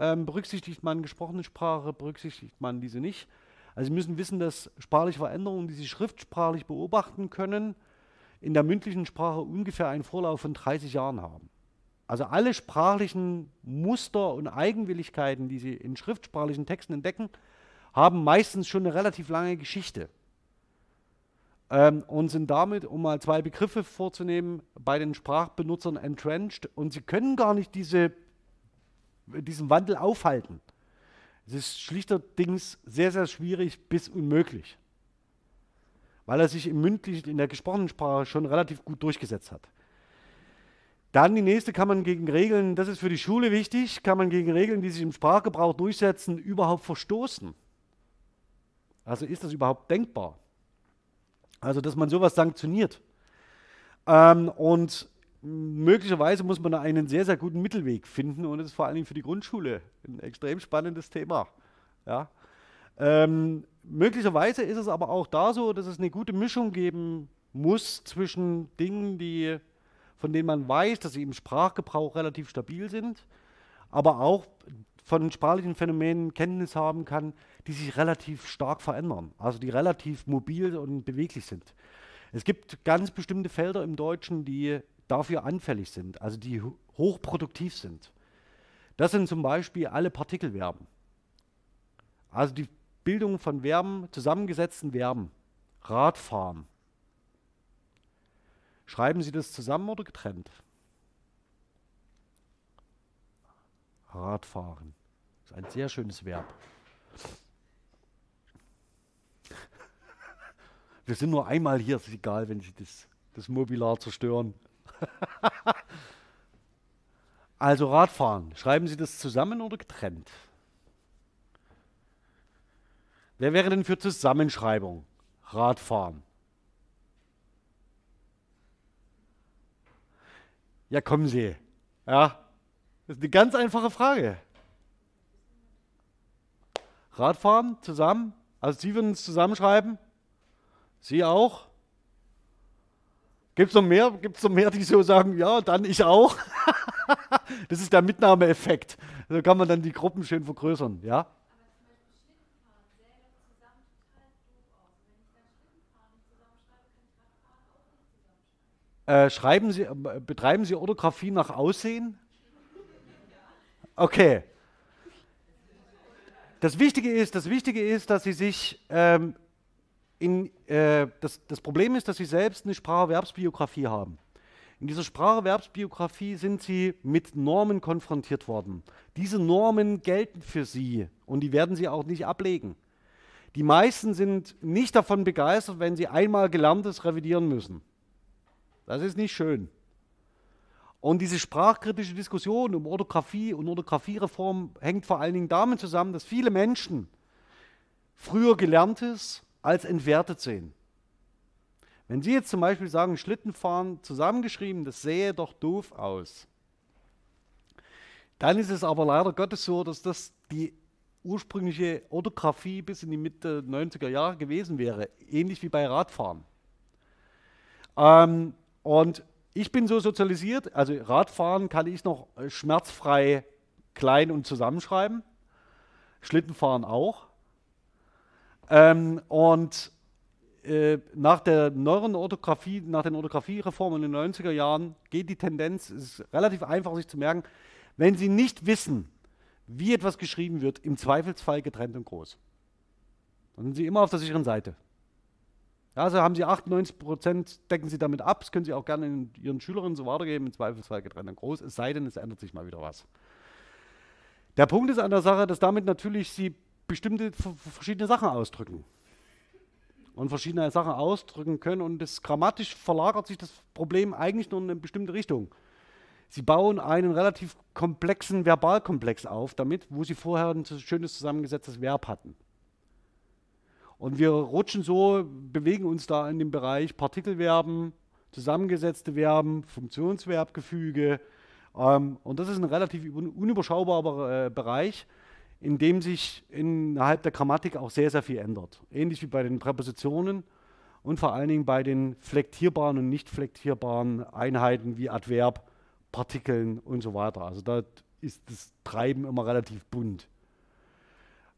Ähm, berücksichtigt man gesprochene Sprache, berücksichtigt man diese nicht? Also Sie müssen wissen, dass sprachliche Veränderungen, die Sie schriftsprachlich beobachten können, in der mündlichen Sprache ungefähr einen Vorlauf von 30 Jahren haben. Also alle sprachlichen Muster und Eigenwilligkeiten, die Sie in schriftsprachlichen Texten entdecken, haben meistens schon eine relativ lange Geschichte ähm, und sind damit, um mal zwei Begriffe vorzunehmen, bei den Sprachbenutzern entrenched und sie können gar nicht diese diesen Wandel aufhalten. Es ist schlichterdings sehr, sehr schwierig bis unmöglich, weil er sich im mündlichen, in der gesprochenen Sprache schon relativ gut durchgesetzt hat. Dann die nächste kann man gegen Regeln, das ist für die Schule wichtig, kann man gegen Regeln, die sich im Sprachgebrauch durchsetzen, überhaupt verstoßen. Also ist das überhaupt denkbar? Also, dass man sowas sanktioniert. Ähm, und möglicherweise muss man da einen sehr, sehr guten Mittelweg finden und das ist vor allen Dingen für die Grundschule ein extrem spannendes Thema. Ja. Ähm, möglicherweise ist es aber auch da so, dass es eine gute Mischung geben muss zwischen Dingen, die, von denen man weiß, dass sie im Sprachgebrauch relativ stabil sind, aber auch von sprachlichen Phänomenen Kenntnis haben kann, die sich relativ stark verändern, also die relativ mobil und beweglich sind. Es gibt ganz bestimmte Felder im Deutschen, die dafür anfällig sind, also die hochproduktiv sind. Das sind zum Beispiel alle Partikelverben. Also die Bildung von Verben, zusammengesetzten Verben. Radfahren. Schreiben Sie das zusammen oder getrennt? Radfahren. Das ist ein sehr schönes Verb. Wir sind nur einmal hier, ist egal, wenn Sie das, das Mobilar zerstören. also Radfahren. Schreiben Sie das zusammen oder getrennt? Wer wäre denn für Zusammenschreibung? Radfahren. Ja, kommen Sie. Ja, das ist eine ganz einfache Frage. Radfahren zusammen? Also Sie würden es zusammenschreiben? Sie auch? Gibt es noch mehr? Gibt's noch mehr, die so sagen, ja, dann ich auch? das ist der Mitnahmeeffekt. So kann man dann die Gruppen schön vergrößern, ja? Äh, schreiben Sie, äh, betreiben Sie Orthographie nach Aussehen? Okay. Das Wichtige ist, das Wichtige ist, dass Sie sich ähm, in, äh, das, das Problem ist, dass Sie selbst eine Spracherwerbsbiografie haben. In dieser Spracherwerbsbiografie sind Sie mit Normen konfrontiert worden. Diese Normen gelten für Sie und die werden Sie auch nicht ablegen. Die meisten sind nicht davon begeistert, wenn sie einmal Gelerntes revidieren müssen. Das ist nicht schön. Und diese sprachkritische Diskussion um Orthographie und Orthografiereform hängt vor allen Dingen damit zusammen, dass viele Menschen früher Gelerntes als entwertet sehen. Wenn Sie jetzt zum Beispiel sagen, Schlittenfahren zusammengeschrieben, das sähe doch doof aus, dann ist es aber leider Gottes so, dass das die ursprüngliche Orthographie bis in die Mitte 90er Jahre gewesen wäre, ähnlich wie bei Radfahren. Ähm, und ich bin so sozialisiert, also Radfahren kann ich noch schmerzfrei klein und zusammenschreiben, Schlittenfahren auch. Ähm, und äh, nach der neueren Orthographie, nach den Orthografiereformen in den 90er Jahren geht die Tendenz, es ist relativ einfach sich zu merken, wenn Sie nicht wissen, wie etwas geschrieben wird, im Zweifelsfall getrennt und groß. Dann sind Sie immer auf der sicheren Seite. Also haben Sie 98 Prozent, decken Sie damit ab. Das können Sie auch gerne Ihren Schülerinnen so weitergeben, im Zweifelsfall getrennt und groß, es sei denn, es ändert sich mal wieder was. Der Punkt ist an der Sache, dass damit natürlich Sie bestimmte verschiedene Sachen ausdrücken. Und verschiedene Sachen ausdrücken können. Und das grammatisch verlagert sich das Problem eigentlich nur in eine bestimmte Richtung. Sie bauen einen relativ komplexen Verbalkomplex auf damit, wo Sie vorher ein schönes zusammengesetztes Verb hatten. Und wir rutschen so, bewegen uns da in dem Bereich Partikelverben, zusammengesetzte Verben, Funktionsverbgefüge. Ähm, und das ist ein relativ unüberschaubarer äh, Bereich, in dem sich innerhalb der Grammatik auch sehr, sehr viel ändert. Ähnlich wie bei den Präpositionen und vor allen Dingen bei den flektierbaren und nicht flektierbaren Einheiten wie Adverb, Partikeln und so weiter. Also da ist das Treiben immer relativ bunt.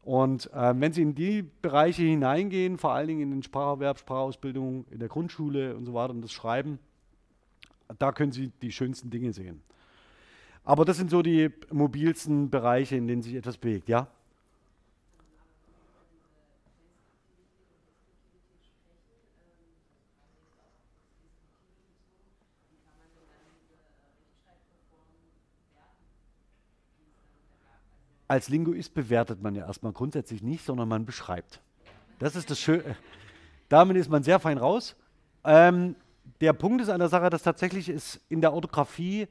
Und äh, wenn Sie in die Bereiche hineingehen, vor allen Dingen in den Spracherwerb, Sprachausbildung, in der Grundschule und so weiter und das Schreiben, da können Sie die schönsten Dinge sehen. Aber das sind so die mobilsten Bereiche, in denen sich etwas bewegt, ja? als Linguist bewertet man ja erstmal grundsätzlich nicht, sondern man beschreibt. Das ist das Schöne. Damit ist man sehr fein raus. Ähm, der Punkt ist an der Sache, dass tatsächlich es in der Orthographie,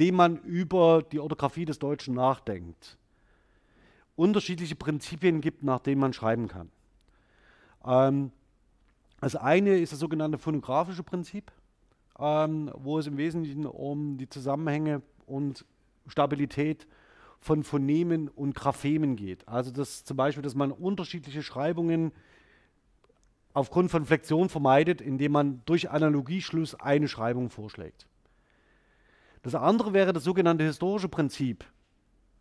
seitdem man über die Orthographie des Deutschen nachdenkt, unterschiedliche Prinzipien gibt, nach denen man schreiben kann. Ähm, das eine ist das sogenannte phonographische Prinzip, ähm, wo es im Wesentlichen um die Zusammenhänge und Stabilität von Phonemen und Graphemen geht. Also dass zum Beispiel, dass man unterschiedliche Schreibungen aufgrund von Flexion vermeidet, indem man durch Analogieschluss eine Schreibung vorschlägt. Das andere wäre das sogenannte historische Prinzip,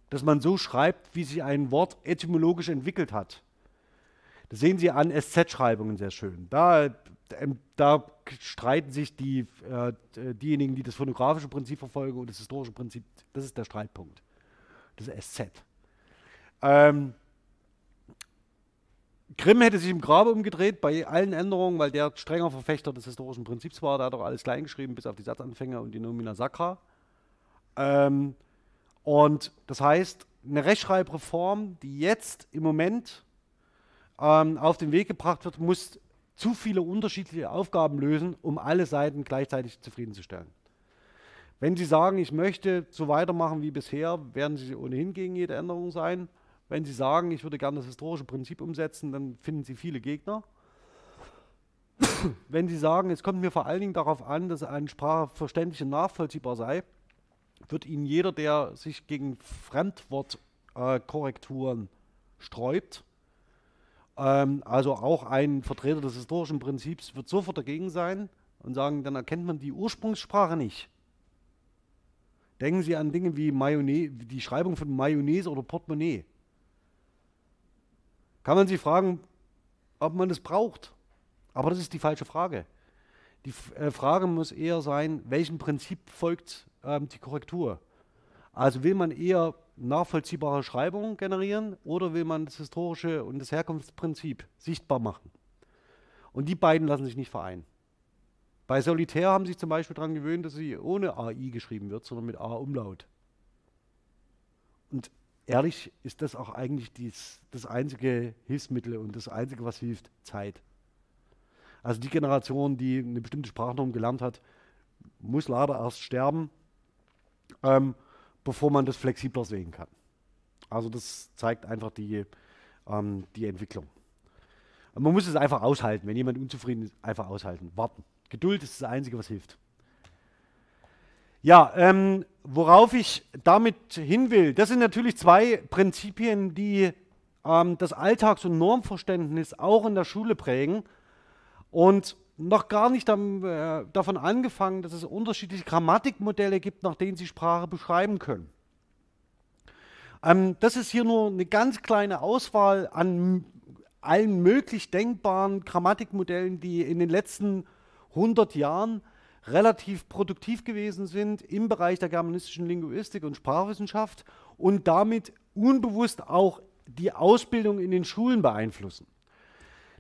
dass man so schreibt, wie sich ein Wort etymologisch entwickelt hat. Das sehen Sie an SZ-Schreibungen sehr schön. Da, ähm, da streiten sich die, äh, diejenigen, die das phonographische Prinzip verfolgen und das historische Prinzip. Das ist der Streitpunkt. Das SZ. Ähm, Grimm hätte sich im Grabe umgedreht bei allen Änderungen, weil der strenger Verfechter des historischen Prinzips war. Da hat er alles kleingeschrieben, bis auf die Satzanfänger und die Nomina Sacra. Ähm, und das heißt, eine Rechtschreibreform, die jetzt im Moment ähm, auf den Weg gebracht wird, muss zu viele unterschiedliche Aufgaben lösen, um alle Seiten gleichzeitig zufriedenzustellen. Wenn Sie sagen, ich möchte so weitermachen wie bisher, werden Sie ohnehin gegen jede Änderung sein. Wenn Sie sagen, ich würde gerne das historische Prinzip umsetzen, dann finden Sie viele Gegner. Wenn Sie sagen, es kommt mir vor allen Dingen darauf an, dass eine Sprache verständlich und nachvollziehbar sei, wird Ihnen jeder, der sich gegen Fremdwortkorrekturen äh, sträubt, Ähm, also auch ein Vertreter des historischen Prinzips wird sofort dagegen sein und sagen, dann erkennt man die Ursprungssprache nicht. Denken Sie an Dinge wie Mayonnaise, die Schreibung von Mayonnaise oder Portemonnaie. Kann man sich fragen, ob man das braucht? Aber das ist die falsche Frage. Die äh, Frage muss eher sein, welchem Prinzip folgt ähm, die Korrektur? Also will man eher nachvollziehbare Schreibungen generieren oder will man das historische und das Herkunftsprinzip sichtbar machen? Und die beiden lassen sich nicht vereinen. Bei Solitär haben sie sich zum Beispiel daran gewöhnt, dass sie ohne AI geschrieben wird, sondern mit A-Umlaut. Und ehrlich ist das auch eigentlich dies, das einzige Hilfsmittel und das einzige, was hilft, Zeit. Also die Generation, die eine bestimmte Sprachnorm gelernt hat, muss leider erst sterben, ähm, bevor man das flexibler sehen kann. Also das zeigt einfach die, ähm, die Entwicklung. Man muss es einfach aushalten. Wenn jemand unzufrieden ist, einfach aushalten, warten. Geduld ist das Einzige, was hilft. Ja, ähm, worauf ich damit hin will, das sind natürlich zwei Prinzipien, die ähm, das Alltags- und Normverständnis auch in der Schule prägen. Und noch gar nicht am, äh, davon angefangen, dass es unterschiedliche Grammatikmodelle gibt, nach denen Sie Sprache beschreiben können. Ähm, das ist hier nur eine ganz kleine Auswahl an allen möglich denkbaren Grammatikmodellen, die in den letzten 100 Jahren relativ produktiv gewesen sind im Bereich der germanistischen Linguistik und Sprachwissenschaft und damit unbewusst auch die Ausbildung in den Schulen beeinflussen.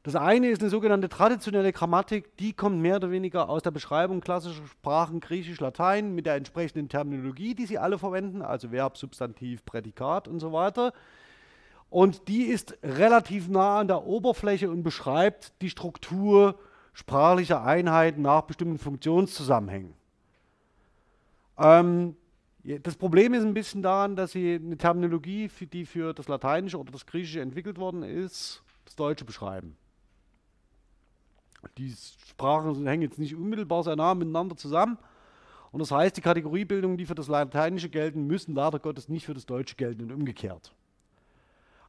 Das eine ist eine sogenannte traditionelle Grammatik, die kommt mehr oder weniger aus der Beschreibung klassischer Sprachen Griechisch, Latein mit der entsprechenden Terminologie, die sie alle verwenden, also Verb, Substantiv, Prädikat und so weiter. Und die ist relativ nah an der Oberfläche und beschreibt die Struktur sprachlicher Einheiten nach bestimmten Funktionszusammenhängen. Ähm, das Problem ist ein bisschen daran, dass sie eine Terminologie, die für das Lateinische oder das Griechische entwickelt worden ist, das Deutsche beschreiben. Die Sprachen hängen jetzt nicht unmittelbar sehr nah miteinander zusammen. Und das heißt, die Kategoriebildungen, die für das Lateinische gelten, müssen leider Gottes nicht für das Deutsche gelten und umgekehrt.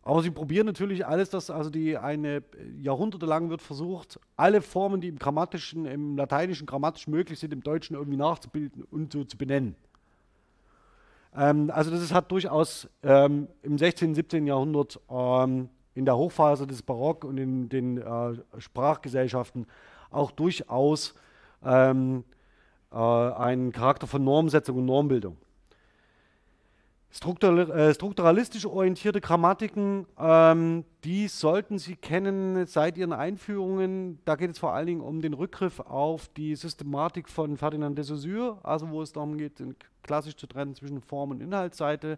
Aber sie probieren natürlich alles, das also die eine Jahrhunderte lang wird versucht, alle Formen, die im grammatischen, im Lateinischen grammatisch möglich sind, im Deutschen irgendwie nachzubilden und so zu benennen. Ähm, also das ist, hat durchaus ähm, im 16., 17. Jahrhundert ähm, in der Hochphase des Barock und in den äh, Sprachgesellschaften auch durchaus ähm, äh, einen Charakter von Normsetzung und Normbildung. Struktur, äh, strukturalistisch orientierte Grammatiken, ähm, die sollten Sie kennen seit Ihren Einführungen. Da geht es vor allen Dingen um den Rückgriff auf die Systematik von Ferdinand de Saussure, also wo es darum geht, klassisch zu trennen zwischen Form- und Inhaltsseite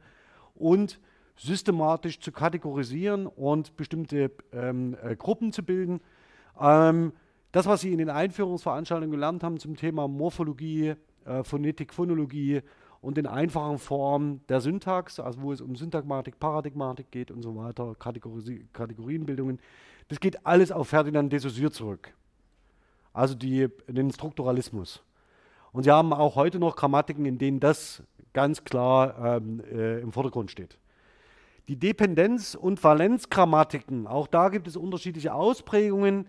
und systematisch zu kategorisieren und bestimmte ähm, äh, Gruppen zu bilden. Ähm, das, was Sie in den Einführungsveranstaltungen gelernt haben zum Thema Morphologie, äh, Phonetik, Phonologie und den einfachen Formen der Syntax, also wo es um Syntagmatik, Paradigmatik geht und so weiter, Kategori Kategorienbildungen, das geht alles auf Ferdinand de Saussure zurück. Also die, den Strukturalismus. Und Sie haben auch heute noch Grammatiken, in denen das ganz klar ähm, äh, im Vordergrund steht. Die Dependenz- und Valenzgrammatiken, auch da gibt es unterschiedliche Ausprägungen.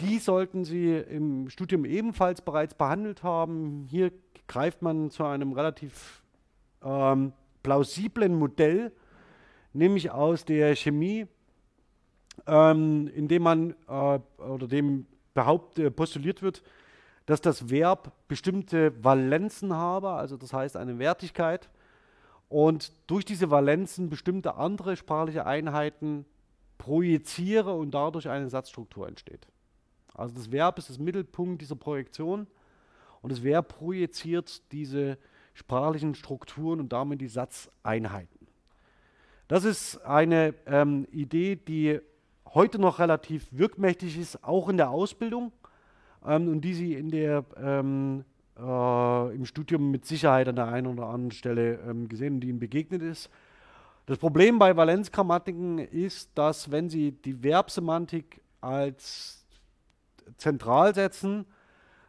Die sollten Sie im Studium ebenfalls bereits behandelt haben. Hier greift man zu einem relativ ähm, plausiblen Modell, nämlich aus der Chemie, ähm, in dem man äh, oder dem behauptet, postuliert wird, dass das Verb bestimmte Valenzen habe, also das heißt eine Wertigkeit, und durch diese Valenzen bestimmte andere sprachliche Einheiten projiziere und dadurch eine Satzstruktur entsteht. Also das Verb ist das Mittelpunkt dieser Projektion und das Verb projiziert diese sprachlichen Strukturen und damit die Satzeinheiten. Das ist eine ähm, Idee, die heute noch relativ wirkmächtig ist, auch in der Ausbildung ähm, und die Sie in der ähm, äh, im Studium mit Sicherheit an der einen oder anderen Stelle ähm, gesehen und die ihnen begegnet ist. Das Problem bei Valenzgrammatiken ist, dass wenn Sie die Verbsemantik als zentral setzen,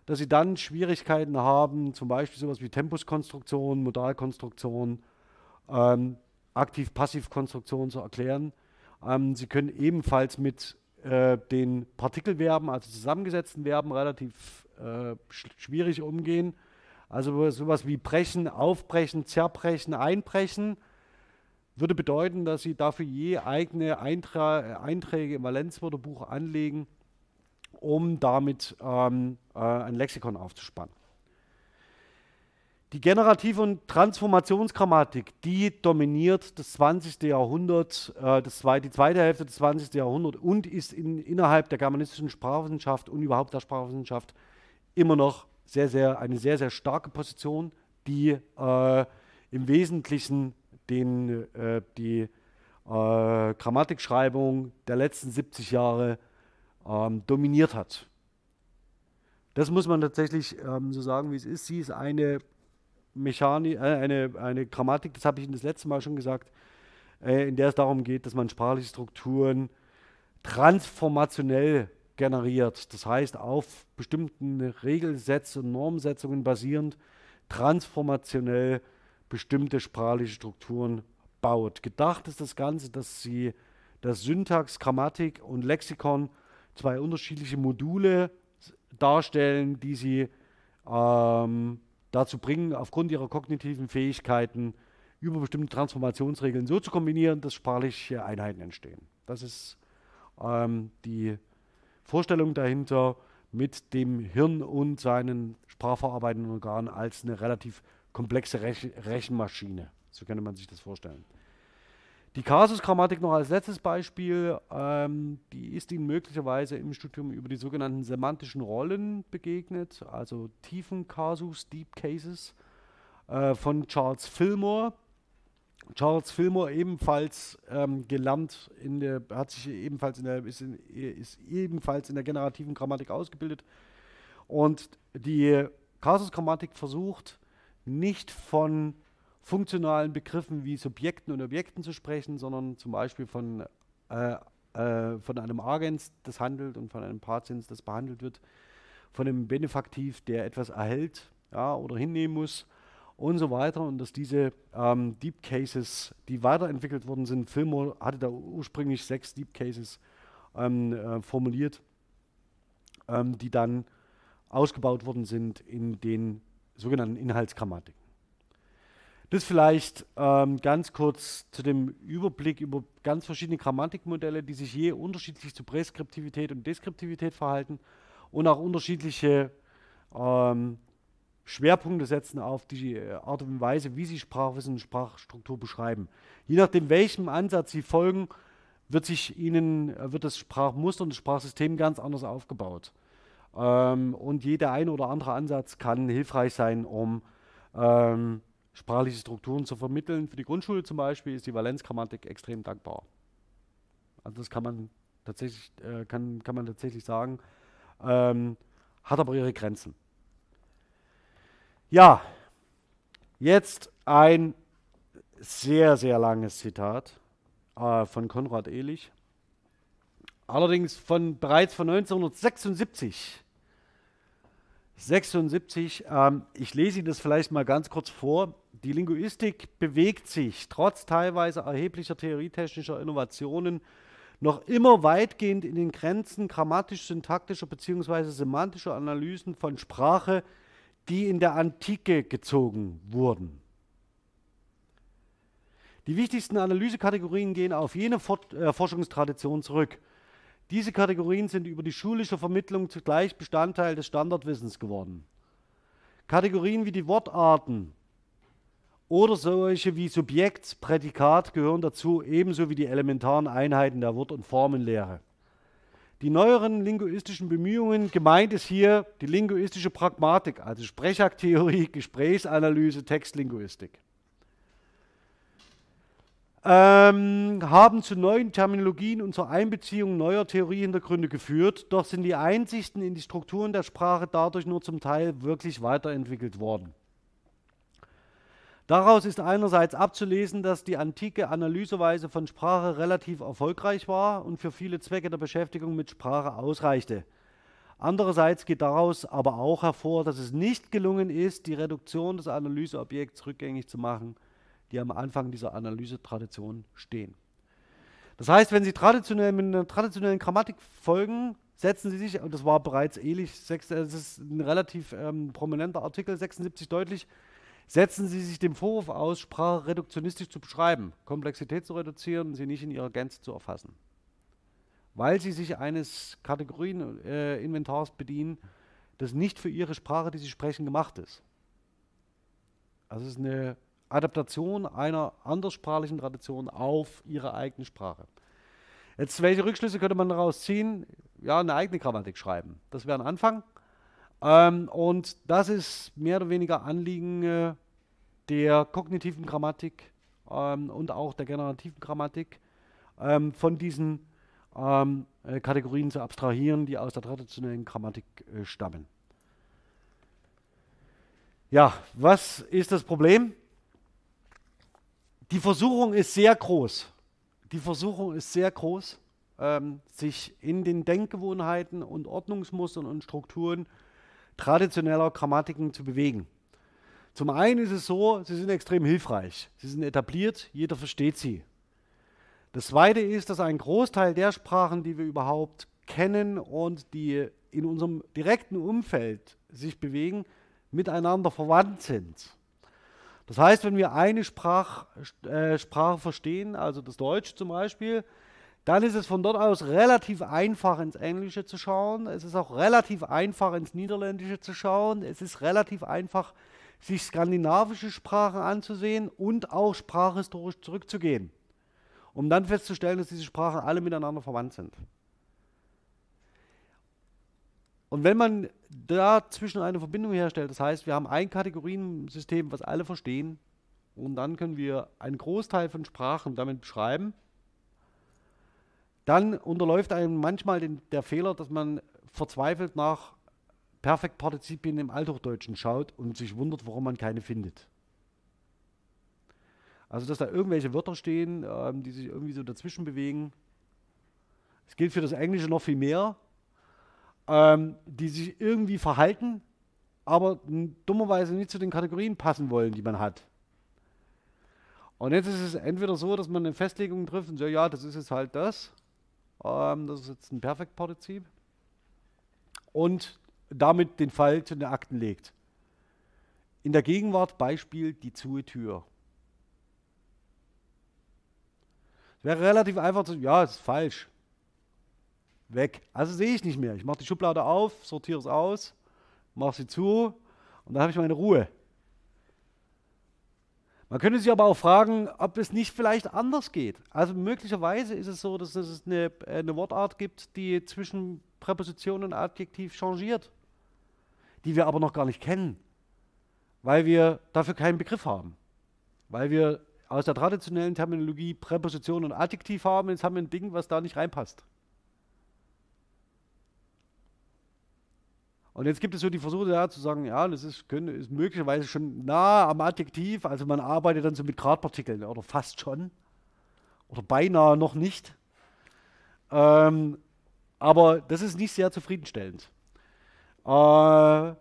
dass Sie dann Schwierigkeiten haben, zum Beispiel sowas wie Tempuskonstruktion, Modalkonstruktion, ähm, Aktiv-Passiv-Konstruktion zu erklären. Ähm, Sie können ebenfalls mit äh, den Partikelverben, also zusammengesetzten Verben, relativ äh, sch schwierig umgehen. Also sowas wie brechen, aufbrechen, zerbrechen, einbrechen würde bedeuten, dass Sie dafür je eigene Eintra Einträge im Valenzwörterbuch anlegen, um damit ähm, äh, ein Lexikon aufzuspannen. Die Generative und Transformationsgrammatik, die dominiert das 20. Jahrhundert, äh, das zwei, die zweite Hälfte des 20. Jahrhunderts und ist in, innerhalb der germanistischen Sprachwissenschaft und überhaupt der Sprachwissenschaft immer noch sehr, sehr, eine sehr, sehr starke Position, die äh, im Wesentlichen den, äh, die äh, Grammatikschreibung der letzten 70 Jahre ähm, dominiert hat. Das muss man tatsächlich ähm, so sagen, wie es ist. Sie ist eine Mechanik, äh, eine, eine Grammatik, das habe ich Ihnen das letzte Mal schon gesagt, äh, in der es darum geht, dass man sprachliche Strukturen transformationell generiert. Das heißt, auf bestimmten Regelsätzen und Normsetzungen basierend transformationell bestimmte sprachliche Strukturen baut. Gedacht ist das Ganze, dass sie das Syntax, Grammatik und Lexikon zwei unterschiedliche Module darstellen, die sie ähm, dazu bringen, aufgrund ihrer kognitiven Fähigkeiten über bestimmte Transformationsregeln so zu kombinieren, dass sprachliche Einheiten entstehen. Das ist ähm, die Vorstellung dahinter mit dem Hirn und seinen sprachverarbeitenden Organen als eine relativ komplexe Rech Rechenmaschine. So könnte man sich das vorstellen. Die Kasusgrammatik noch als letztes Beispiel, ähm, die ist Ihnen möglicherweise im Studium über die sogenannten semantischen Rollen begegnet, also tiefen Kasus, Deep Cases äh, von Charles Fillmore. Charles Fillmore ebenfalls ähm, gelernt, in der, hat sich ebenfalls in der, ist, in, ist ebenfalls in der generativen Grammatik ausgebildet und die Kasusgrammatik versucht nicht von funktionalen Begriffen wie Subjekten und Objekten zu sprechen, sondern zum Beispiel von, äh, äh, von einem Agens, das handelt, und von einem Patens, das behandelt wird, von einem Benefaktiv, der etwas erhält ja, oder hinnehmen muss und so weiter. Und dass diese ähm, Deep Cases, die weiterentwickelt worden sind, Fillmore hatte da ursprünglich sechs Deep Cases ähm, äh, formuliert, ähm, die dann ausgebaut worden sind in den sogenannten Inhaltsgrammatiken. Das vielleicht ähm, ganz kurz zu dem Überblick über ganz verschiedene Grammatikmodelle, die sich je unterschiedlich zu Präskriptivität und Deskriptivität verhalten und auch unterschiedliche ähm, Schwerpunkte setzen auf die äh, Art und Weise, wie sie Sprachwissen und Sprachstruktur beschreiben. Je nachdem, welchem Ansatz sie folgen, wird sich ihnen äh, wird das Sprachmuster und das Sprachsystem ganz anders aufgebaut. Ähm, und jeder ein oder andere Ansatz kann hilfreich sein, um ähm, sprachliche Strukturen zu vermitteln. Für die Grundschule zum Beispiel ist die Valenzgrammatik extrem dankbar. Also das kann man tatsächlich, äh, kann, kann man tatsächlich sagen, ähm, hat aber ihre Grenzen. Ja, jetzt ein sehr, sehr langes Zitat äh, von Konrad Ehlich. Allerdings von bereits von 1976. 76, ähm, ich lese Ihnen das vielleicht mal ganz kurz vor. Die Linguistik bewegt sich trotz teilweise erheblicher theorietechnischer Innovationen noch immer weitgehend in den Grenzen grammatisch-syntaktischer bzw. semantischer Analysen von Sprache, die in der Antike gezogen wurden. Die wichtigsten Analysekategorien gehen auf jene äh, Forschungstradition zurück, diese Kategorien sind über die schulische Vermittlung zugleich Bestandteil des Standardwissens geworden. Kategorien wie die Wortarten oder solche wie Subjekt, Prädikat gehören dazu, ebenso wie die elementaren Einheiten der Wort- und Formenlehre. Die neueren linguistischen Bemühungen, gemeint ist hier die linguistische Pragmatik, also Sprechaktheorie, Gesprächsanalyse, Textlinguistik ähm, haben zu neuen Terminologien und zur Einbeziehung neuer Theoriehintergründe geführt, doch sind die Einsichten in die Strukturen der Sprache dadurch nur zum Teil wirklich weiterentwickelt worden. Daraus ist einerseits abzulesen, dass die antike Analyseweise von Sprache relativ erfolgreich war und für viele Zwecke der Beschäftigung mit Sprache ausreichte. Andererseits geht daraus aber auch hervor, dass es nicht gelungen ist, die Reduktion des Analyseobjekts rückgängig zu machen – die am Anfang dieser Analysetradition stehen. Das heißt, wenn Sie traditionell mit einer traditionellen Grammatik folgen, setzen Sie sich, und das war bereits ähnlich, das ist ein relativ ähm, prominenter Artikel, 76 deutlich, setzen Sie sich dem Vorwurf aus, Sprache reduktionistisch zu beschreiben, Komplexität zu reduzieren und sie nicht in ihrer Gänze zu erfassen. Weil Sie sich eines Kategorieninventars äh, bedienen, das nicht für Ihre Sprache, die Sie sprechen, gemacht ist. Also es ist eine Adaptation einer anderssprachlichen Tradition auf ihre eigene Sprache. Jetzt, welche Rückschlüsse könnte man daraus ziehen? Ja, eine eigene Grammatik schreiben. Das wäre ein Anfang. Ähm, und das ist mehr oder weniger Anliegen äh, der kognitiven Grammatik ähm, und auch der generativen Grammatik, ähm, von diesen ähm, äh, Kategorien zu abstrahieren, die aus der traditionellen Grammatik äh, stammen. Ja, was ist das Problem? Die Versuchung ist sehr groß. Die Versuchung ist sehr groß, ähm, sich in den Denkgewohnheiten und Ordnungsmustern und Strukturen traditioneller Grammatiken zu bewegen. Zum einen ist es so, sie sind extrem hilfreich. Sie sind etabliert, jeder versteht sie. Das zweite ist, dass ein Großteil der Sprachen, die wir überhaupt kennen und die in unserem direkten Umfeld sich bewegen, miteinander verwandt sind. Das heißt, wenn wir eine Sprach, äh, Sprache verstehen, also das Deutsch zum Beispiel, dann ist es von dort aus relativ einfach ins Englische zu schauen. Es ist auch relativ einfach ins Niederländische zu schauen. Es ist relativ einfach, sich skandinavische Sprachen anzusehen und auch sprachhistorisch zurückzugehen, um dann festzustellen, dass diese Sprachen alle miteinander verwandt sind. Und wenn man dazwischen eine Verbindung herstellt, das heißt, wir haben ein Kategoriensystem, was alle verstehen, und dann können wir einen Großteil von Sprachen damit beschreiben, dann unterläuft einem manchmal den, der Fehler, dass man verzweifelt nach Perfektpartizipien im Althochdeutschen schaut und sich wundert, warum man keine findet. Also, dass da irgendwelche Wörter stehen, ähm, die sich irgendwie so dazwischen bewegen. Es gilt für das Englische noch viel mehr ähm, die sich irgendwie verhalten, aber dummerweise nicht zu den Kategorien passen wollen, die man hat. Und jetzt ist es entweder so, dass man eine Festlegung trifft und sagt, ja, das ist jetzt halt das. Ähm, das ist jetzt ein Perfektpartizip. Und damit den Fall zu den Akten legt. In der Gegenwart Beispiel die zuhe Tür. Es wäre relativ einfach zu sagen, ja, das ist falsch weg. Also sehe ich nicht mehr. Ich mache die Schublade auf, sortiere es aus, mache sie zu und dann habe ich meine Ruhe. Man könnte sich aber auch fragen, ob es nicht vielleicht anders geht. Also möglicherweise ist es so, dass es eine, eine Wortart gibt, die zwischen Präposition und Adjektiv changiert, die wir aber noch gar nicht kennen, weil wir dafür keinen Begriff haben. Weil wir aus der traditionellen Terminologie Präposition und Adjektiv haben, jetzt haben wir ein Ding, was da nicht reinpasst. Und jetzt gibt es so die Versuche ja, zu sagen, ja, das ist, können, ist möglicherweise schon nah am Adjektiv, also man arbeitet dann so mit Gradpartikeln oder fast schon oder beinahe noch nicht. Ähm, aber das ist nicht sehr zufriedenstellend, äh, weil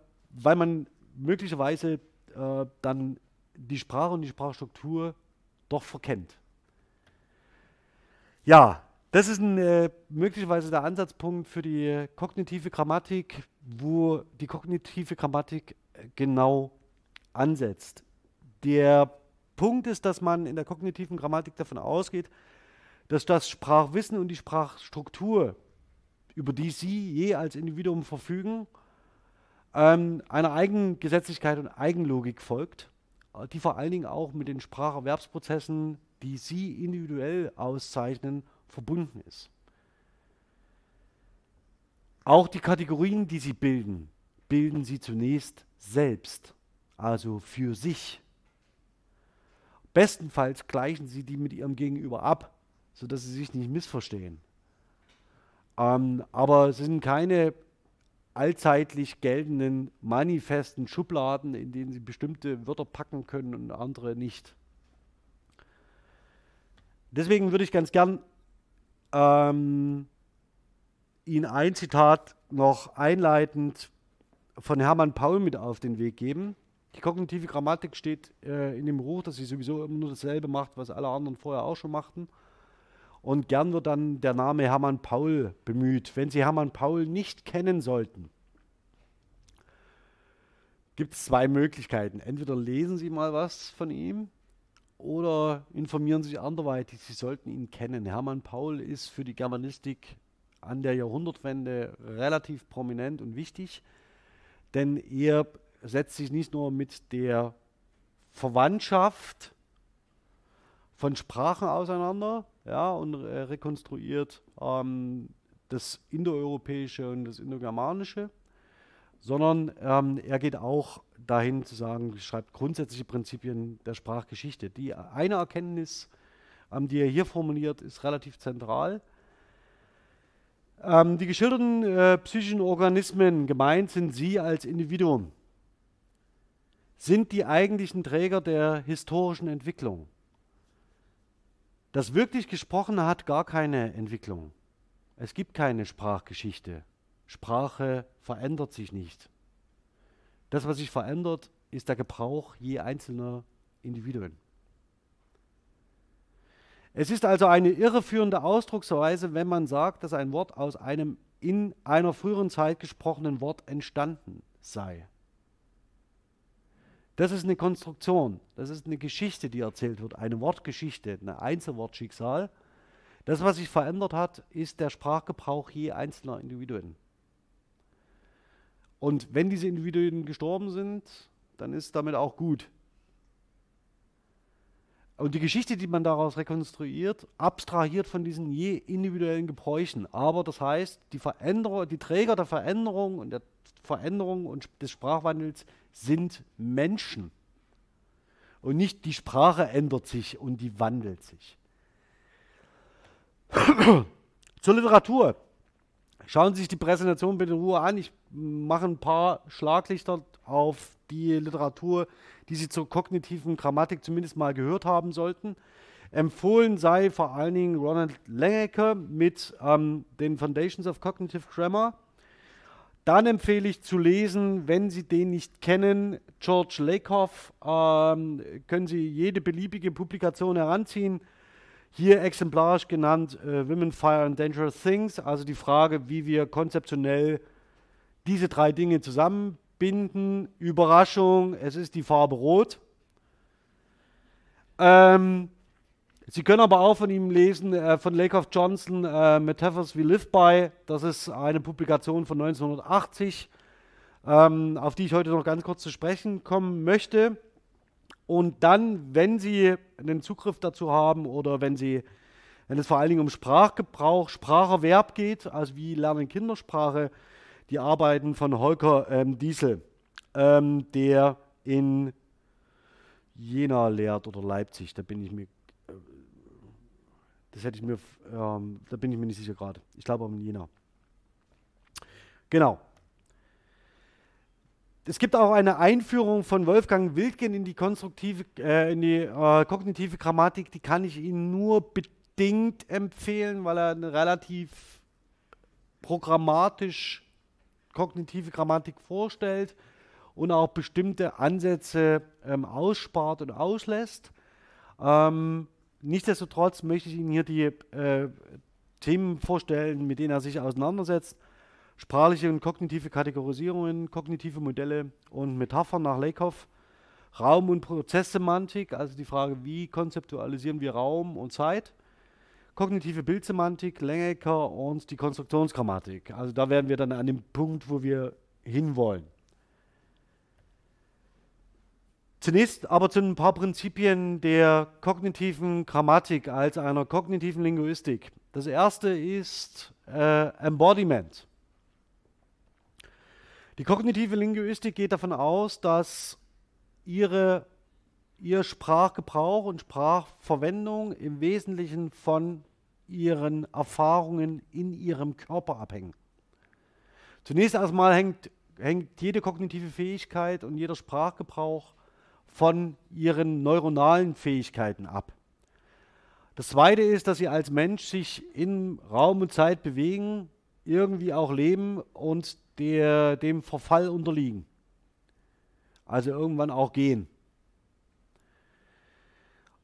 man möglicherweise äh, dann die Sprache und die Sprachstruktur doch verkennt. Ja, das ist ein, äh, möglicherweise der Ansatzpunkt für die kognitive Grammatik, wo die kognitive Grammatik äh, genau ansetzt. Der Punkt ist, dass man in der kognitiven Grammatik davon ausgeht, dass das Sprachwissen und die Sprachstruktur, über die Sie je als Individuum verfügen, ähm, einer Eigengesetzlichkeit und Eigenlogik folgt, äh, die vor allen Dingen auch mit den Spracherwerbsprozessen, die Sie individuell auszeichnen, verbunden ist. Auch die Kategorien, die sie bilden, bilden sie zunächst selbst, also für sich. Bestenfalls gleichen sie die mit ihrem Gegenüber ab, sodass sie sich nicht missverstehen. Ähm, aber es sind keine allzeitlich geltenden manifesten Schubladen, in denen sie bestimmte Wörter packen können und andere nicht. Deswegen würde ich ganz gern ähm, Ihnen ein Zitat noch einleitend von Hermann Paul mit auf den Weg geben. Die kognitive Grammatik steht äh, in dem Ruch, dass sie sowieso immer nur dasselbe macht, was alle anderen vorher auch schon machten. Und gern wird dann der Name Hermann Paul bemüht. Wenn Sie Hermann Paul nicht kennen sollten, gibt es zwei Möglichkeiten. Entweder lesen Sie mal was von ihm oder informieren Sie sich anderweitig. Sie sollten ihn kennen. Hermann Paul ist für die Germanistik an der Jahrhundertwende relativ prominent und wichtig, denn er setzt sich nicht nur mit der Verwandtschaft von Sprachen auseinander ja, und äh, rekonstruiert ähm, das Indoeuropäische und das Indogermanische, sondern ähm, er geht auch dahin zu sagen, schreibt grundsätzliche Prinzipien der Sprachgeschichte. Die eine Erkenntnis, ähm, die er hier formuliert, ist relativ zentral. Ähm, die geschilderten äh, psychischen Organismen, gemeint sind sie als Individuum, sind die eigentlichen Träger der historischen Entwicklung. Das wirklich Gesprochene hat gar keine Entwicklung. Es gibt keine Sprachgeschichte. Sprache verändert sich nicht. Das, was sich verändert, ist der Gebrauch je einzelner Individuen. Es ist also eine irreführende Ausdrucksweise, wenn man sagt, dass ein Wort aus einem in einer früheren Zeit gesprochenen Wort entstanden sei. Das ist eine Konstruktion, das ist eine Geschichte, die erzählt wird, eine Wortgeschichte, ein Einzelwortschicksal. Das, was sich verändert hat, ist der Sprachgebrauch je einzelner Individuen. Und wenn diese Individuen gestorben sind, dann ist damit auch gut. Und die Geschichte, die man daraus rekonstruiert, abstrahiert von diesen je individuellen Gebräuchen. Aber das heißt, die Veränderer, die Träger der Veränderung und der Veränderung und des Sprachwandels sind Menschen. Und nicht die Sprache ändert sich und die wandelt sich. Zur Literatur. Schauen Sie sich die Präsentation bitte in Ruhe an. Ich mache ein paar Schlaglichter auf die Literatur, die Sie zur kognitiven Grammatik zumindest mal gehört haben sollten. Empfohlen sei vor allen Dingen Ronald Langecker mit ähm, den Foundations of Cognitive Grammar. Dann empfehle ich zu lesen, wenn Sie den nicht kennen, George Lakoff. Ähm, können Sie jede beliebige Publikation heranziehen. Hier exemplarisch genannt äh, Women, Fire and Dangerous Things, also die Frage, wie wir konzeptionell diese drei Dinge zusammenbinden. Überraschung, es ist die Farbe Rot. Ähm, Sie können aber auch von ihm lesen, äh, von Lakoff Johnson, äh, Metaphors We Live By. Das ist eine Publikation von 1980, ähm, auf die ich heute noch ganz kurz zu sprechen kommen möchte. Und dann, wenn Sie einen Zugriff dazu haben oder wenn Sie, wenn es vor allen Dingen um Sprachgebrauch, Spracherwerb geht, also wie lernen Kindersprache, die Arbeiten von Holger ähm, Diesel, ähm, der in Jena lehrt oder Leipzig, da bin ich mir, äh, das hätte ich mir, ähm, da bin ich mir nicht sicher gerade. Ich glaube in Jena. Genau. Es gibt auch eine Einführung von Wolfgang Wildgen in die konstruktive, äh, in die äh, kognitive Grammatik, die kann ich Ihnen nur bedingt empfehlen, weil er eine relativ programmatisch kognitive Grammatik vorstellt und auch bestimmte Ansätze ähm, ausspart und auslässt. Ähm, nichtsdestotrotz möchte ich Ihnen hier die äh, Themen vorstellen, mit denen er sich auseinandersetzt. Sprachliche und kognitive Kategorisierungen, kognitive Modelle und Metaphern nach Lakoff, Raum- und Prozesssemantik, also die Frage, wie konzeptualisieren wir Raum und Zeit, kognitive Bildsemantik, Lengecker und die Konstruktionsgrammatik. Also da werden wir dann an dem Punkt, wo wir hinwollen. Zunächst aber zu ein paar Prinzipien der kognitiven Grammatik als einer kognitiven Linguistik. Das erste ist äh, Embodiment. Die kognitive Linguistik geht davon aus, dass ihre, ihr Sprachgebrauch und Sprachverwendung im Wesentlichen von ihren Erfahrungen in ihrem Körper abhängen. Zunächst erstmal hängt, hängt jede kognitive Fähigkeit und jeder Sprachgebrauch von ihren neuronalen Fähigkeiten ab. Das Zweite ist, dass sie als Mensch sich in Raum und Zeit bewegen, irgendwie auch leben und der, dem Verfall unterliegen. Also irgendwann auch gehen.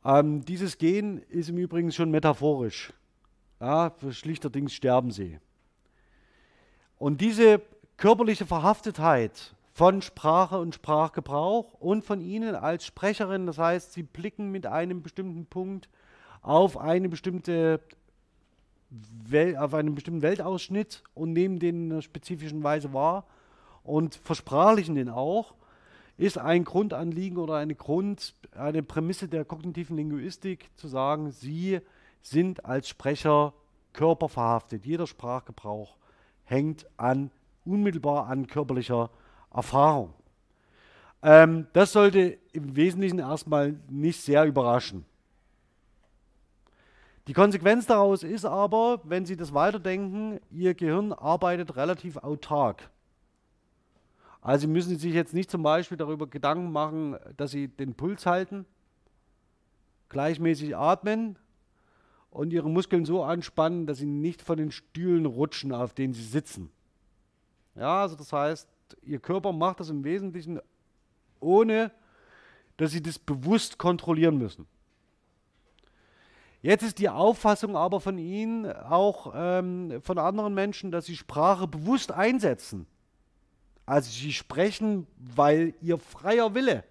Ähm, dieses Gehen ist im Übrigen schon metaphorisch. Ja, schlichterdings sterben sie. Und diese körperliche Verhaftetheit von Sprache und Sprachgebrauch und von Ihnen als Sprecherin, das heißt, Sie blicken mit einem bestimmten Punkt auf eine bestimmte Wel auf einen bestimmten Weltausschnitt und nehmen den in einer spezifischen Weise wahr und versprachlichen den auch, ist ein Grundanliegen oder eine Grund, eine Prämisse der kognitiven Linguistik zu sagen, Sie sind als Sprecher körperverhaftet. Jeder Sprachgebrauch hängt an unmittelbar an körperlicher Erfahrung. Ähm, das sollte im Wesentlichen erstmal nicht sehr überraschen. Die Konsequenz daraus ist aber, wenn Sie das weiterdenken, Ihr Gehirn arbeitet relativ autark. Also müssen Sie sich jetzt nicht zum Beispiel darüber Gedanken machen, dass Sie den Puls halten, gleichmäßig atmen und Ihre Muskeln so anspannen, dass Sie nicht von den Stühlen rutschen, auf denen Sie sitzen. Ja, also das heißt, Ihr Körper macht das im Wesentlichen ohne, dass Sie das bewusst kontrollieren müssen. Jetzt ist die Auffassung aber von Ihnen, auch ähm, von anderen Menschen, dass Sie Sprache bewusst einsetzen. Also Sie sprechen, weil Ihr freier Wille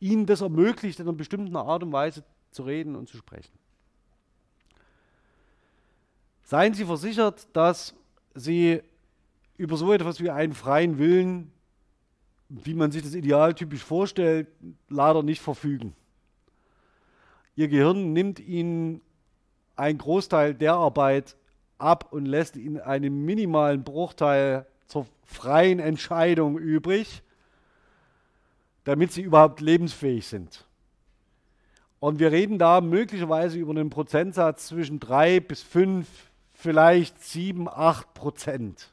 Ihnen das ermöglicht, in einer bestimmten Art und Weise zu reden und zu sprechen. Seien Sie versichert, dass Sie über so etwas wie einen freien Willen, wie man sich das idealtypisch vorstellt, leider nicht verfügen. Ihr Gehirn nimmt ihnen einen Großteil der Arbeit ab und lässt ihnen einen minimalen Bruchteil zur freien Entscheidung übrig, damit sie überhaupt lebensfähig sind. Und wir reden da möglicherweise über einen Prozentsatz zwischen 3 bis 5, vielleicht 7, 8 Prozent.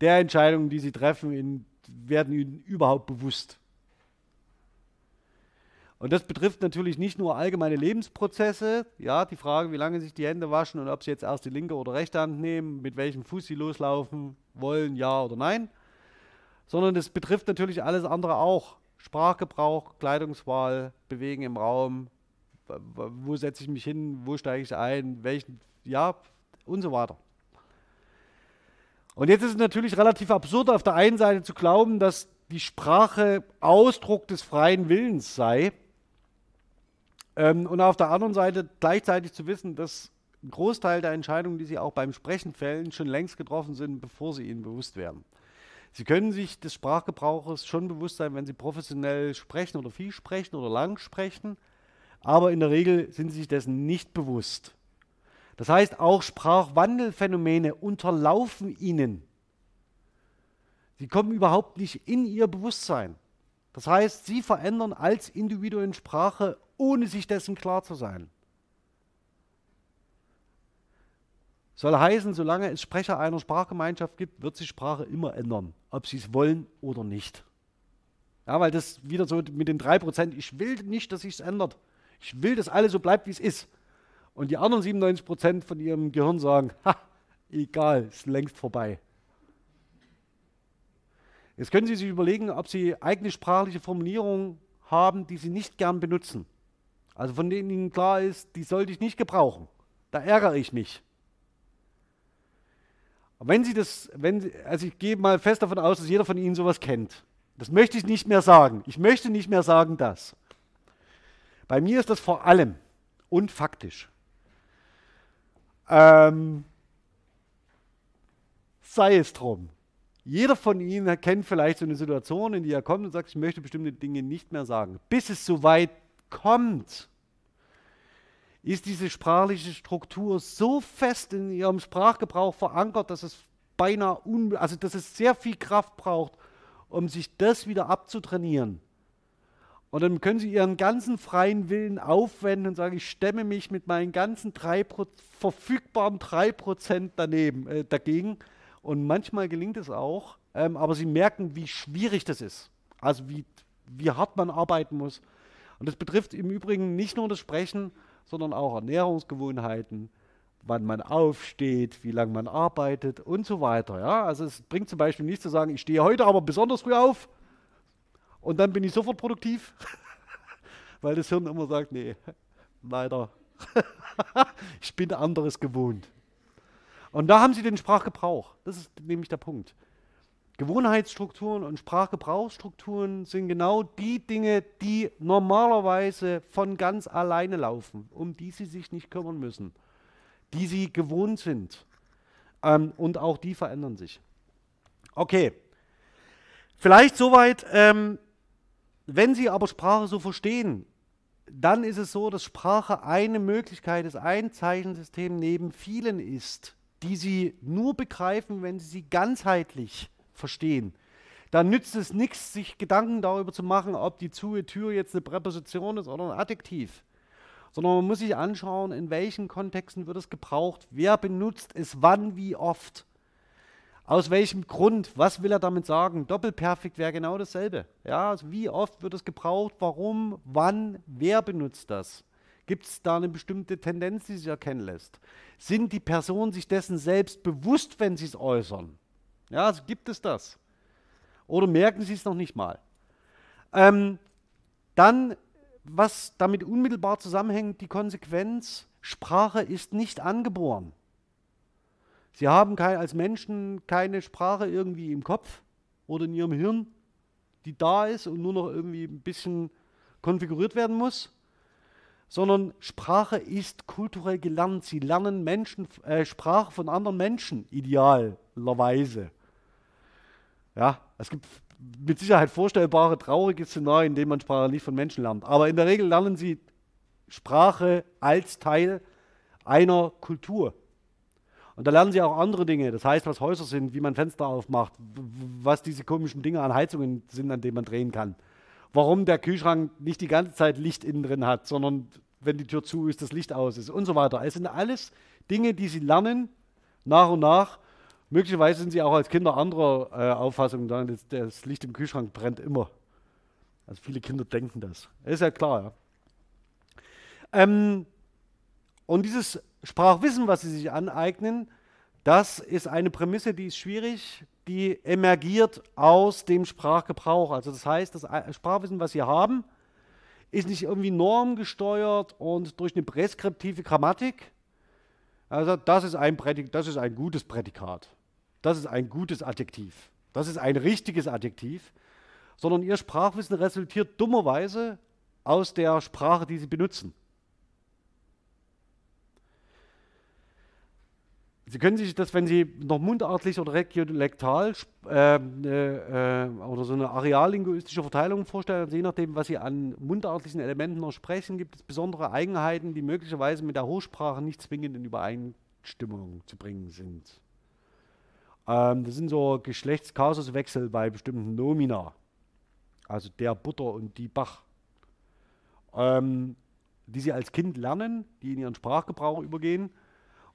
Der Entscheidungen, die sie treffen, werden ihnen überhaupt bewusst. Und das betrifft natürlich nicht nur allgemeine Lebensprozesse, ja, die Frage, wie lange sich die Hände waschen und ob sie jetzt erst die linke oder rechte Hand nehmen, mit welchem Fuß sie loslaufen wollen, ja oder nein, sondern es betrifft natürlich alles andere auch. Sprachgebrauch, Kleidungswahl, Bewegen im Raum, wo setze ich mich hin, wo steige ich ein, welchen, ja, und so weiter. Und jetzt ist es natürlich relativ absurd, auf der einen Seite zu glauben, dass die Sprache Ausdruck des freien Willens sei ähm, und auf der anderen Seite gleichzeitig zu wissen, dass ein Großteil der Entscheidungen, die Sie auch beim Sprechen fällen, schon längst getroffen sind, bevor Sie ihnen bewusst werden. Sie können sich des Sprachgebrauches schon bewusst sein, wenn Sie professionell sprechen oder viel sprechen oder lang sprechen, aber in der Regel sind Sie sich dessen nicht bewusst. Das heißt, auch Sprachwandelphänomene unterlaufen Ihnen. Sie kommen überhaupt nicht in Ihr Bewusstsein. Das heißt, Sie verändern als Individuum Sprache ohne sich dessen klar zu sein. Soll heißen, solange es Sprecher einer Sprachgemeinschaft gibt, wird sich Sprache immer ändern, ob sie es wollen oder nicht. Ja, weil das wieder so mit den 3%, ich will nicht, dass sich es ändert. Ich will, dass alles so bleibt, wie es ist. Und die anderen 97% von ihrem Gehirn sagen, ha, egal, ist längst vorbei. Jetzt können Sie sich überlegen, ob Sie eigene sprachliche Formulierungen haben, die Sie nicht gern benutzen. Also von denen Ihnen klar ist, die sollte ich nicht gebrauchen. Da ärgere ich mich. Aber wenn Sie das, wenn Sie, also ich gehe mal fest davon aus, dass jeder von Ihnen sowas kennt. Das möchte ich nicht mehr sagen. Ich möchte nicht mehr sagen das. Bei mir ist das vor allem und faktisch. Ähm, sei es drum. Jeder von Ihnen kennt vielleicht so eine Situation, in die er kommt und sagt, ich möchte bestimmte Dinge nicht mehr sagen. Bis es soweit kommt, ist diese sprachliche Struktur so fest in ihrem Sprachgebrauch verankert, dass es beinahe un also dass es sehr viel Kraft braucht, um sich das wieder abzutrainieren. Und dann können Sie Ihren ganzen freien Willen aufwenden und sagen, ich stemme mich mit meinen ganzen drei verfügbaren 3% daneben, äh, dagegen. Und manchmal gelingt es auch, ähm, aber Sie merken, wie schwierig das ist. Also wie, wie hart man arbeiten muss. Und das betrifft im Übrigen nicht nur das Sprechen, sondern auch Ernährungsgewohnheiten, wann man aufsteht, wie lange man arbeitet und so weiter. Ja? Also es bringt zum Beispiel nicht zu sagen, ich stehe heute aber besonders früh auf und dann bin ich sofort produktiv, weil das Hirn immer sagt, nee, leider ich bin anderes gewohnt. Und da haben sie den Sprachgebrauch. Das ist nämlich der Punkt. Gewohnheitsstrukturen und Sprachgebrauchsstrukturen sind genau die Dinge, die normalerweise von ganz alleine laufen, um die sie sich nicht kümmern müssen, die sie gewohnt sind. Ähm, und auch die verändern sich. Okay, vielleicht soweit. Ähm, wenn Sie aber Sprache so verstehen, dann ist es so, dass Sprache eine Möglichkeit ist, ein Zeichensystem neben vielen ist, die Sie nur begreifen, wenn Sie sie ganzheitlich verstehen. Dann nützt es nichts, sich Gedanken darüber zu machen, ob die zu Tür jetzt eine Präposition ist oder ein Adjektiv. Sondern man muss sich anschauen, in welchen Kontexten wird es gebraucht, wer benutzt es wann, wie oft. Aus welchem Grund? Was will er damit sagen? Doppelperfekt wäre genau dasselbe. Ja, also wie oft wird es gebraucht? Warum? Wann? Wer benutzt das? Gibt es da eine bestimmte Tendenz, die sich erkennen lässt? Sind die Personen sich dessen selbst bewusst, wenn sie es äußern? Ja, also gibt es das? Oder merken sie es noch nicht mal? Ähm, dann, was damit unmittelbar zusammenhängt, die Konsequenz, Sprache ist nicht angeboren. Sie haben kein, als Menschen keine Sprache irgendwie im Kopf oder in ihrem Hirn, die da ist und nur noch irgendwie ein bisschen konfiguriert werden muss, sondern Sprache ist kulturell gelernt. Sie lernen Menschen, äh, Sprache von anderen Menschen, idealerweise. Ja, es gibt mit Sicherheit vorstellbare traurige Szenarien, in denen man Sprache nicht von Menschen lernt. Aber in der Regel lernen sie Sprache als Teil einer Kultur. Und da lernen sie auch andere Dinge. Das heißt, was Häuser sind, wie man Fenster aufmacht, was diese komischen Dinge an Heizungen sind, an denen man drehen kann. Warum der Kühlschrank nicht die ganze Zeit Licht innen drin hat, sondern wenn die Tür zu ist, das Licht aus ist und so weiter. Es sind alles Dinge, die sie lernen nach und nach. Möglicherweise sind sie auch als Kinder anderer äh, Auffassung, das, das Licht im Kühlschrank brennt immer. Also viele Kinder denken das. Das ist ja klar. Ja. Ähm, und dieses Sprachwissen, was sie sich aneignen, das ist eine Prämisse, die ist schwierig, die emergiert aus dem Sprachgebrauch. Also das heißt, das Sprachwissen, was sie haben, ist nicht irgendwie normgesteuert und durch eine präskriptive Grammatik. Also das ist ein, Prädik das ist ein gutes Prädikat. Das ist ein gutes Adjektiv. Das ist ein richtiges Adjektiv. Sondern ihr Sprachwissen resultiert dummerweise aus der Sprache, die sie benutzen. Sie können sich das, wenn Sie noch mundartlich oder regiolektal äh, äh, oder so eine areallinguistische Verteilung vorstellen, je nachdem, was Sie an mundartlichen Elementen noch sprechen, gibt es besondere Eigenheiten, die möglicherweise mit der Hochsprache nicht zwingend in Übereinstimmung zu bringen sind. Ähm, das sind so Geschlechtskasuswechsel bei bestimmten Nomina, also der Butter und die Bach, ähm, die Sie als Kind lernen, die in Ihren Sprachgebrauch übergehen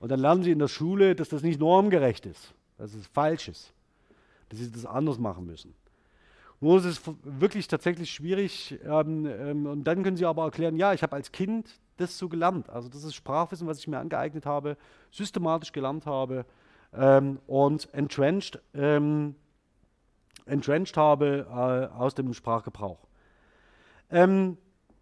und dann lernen sie in der Schule, dass das nicht normgerecht ist, dass es falsch ist, dass sie das anders machen müssen. Nur ist es wirklich tatsächlich schwierig. Ähm, ähm, und dann können sie aber erklären, ja, ich habe als Kind das so gelernt. Also das ist Sprachwissen, was ich mir angeeignet habe, systematisch gelernt habe ähm, und entrenched, ähm, entrenched habe äh, aus dem Sprachgebrauch.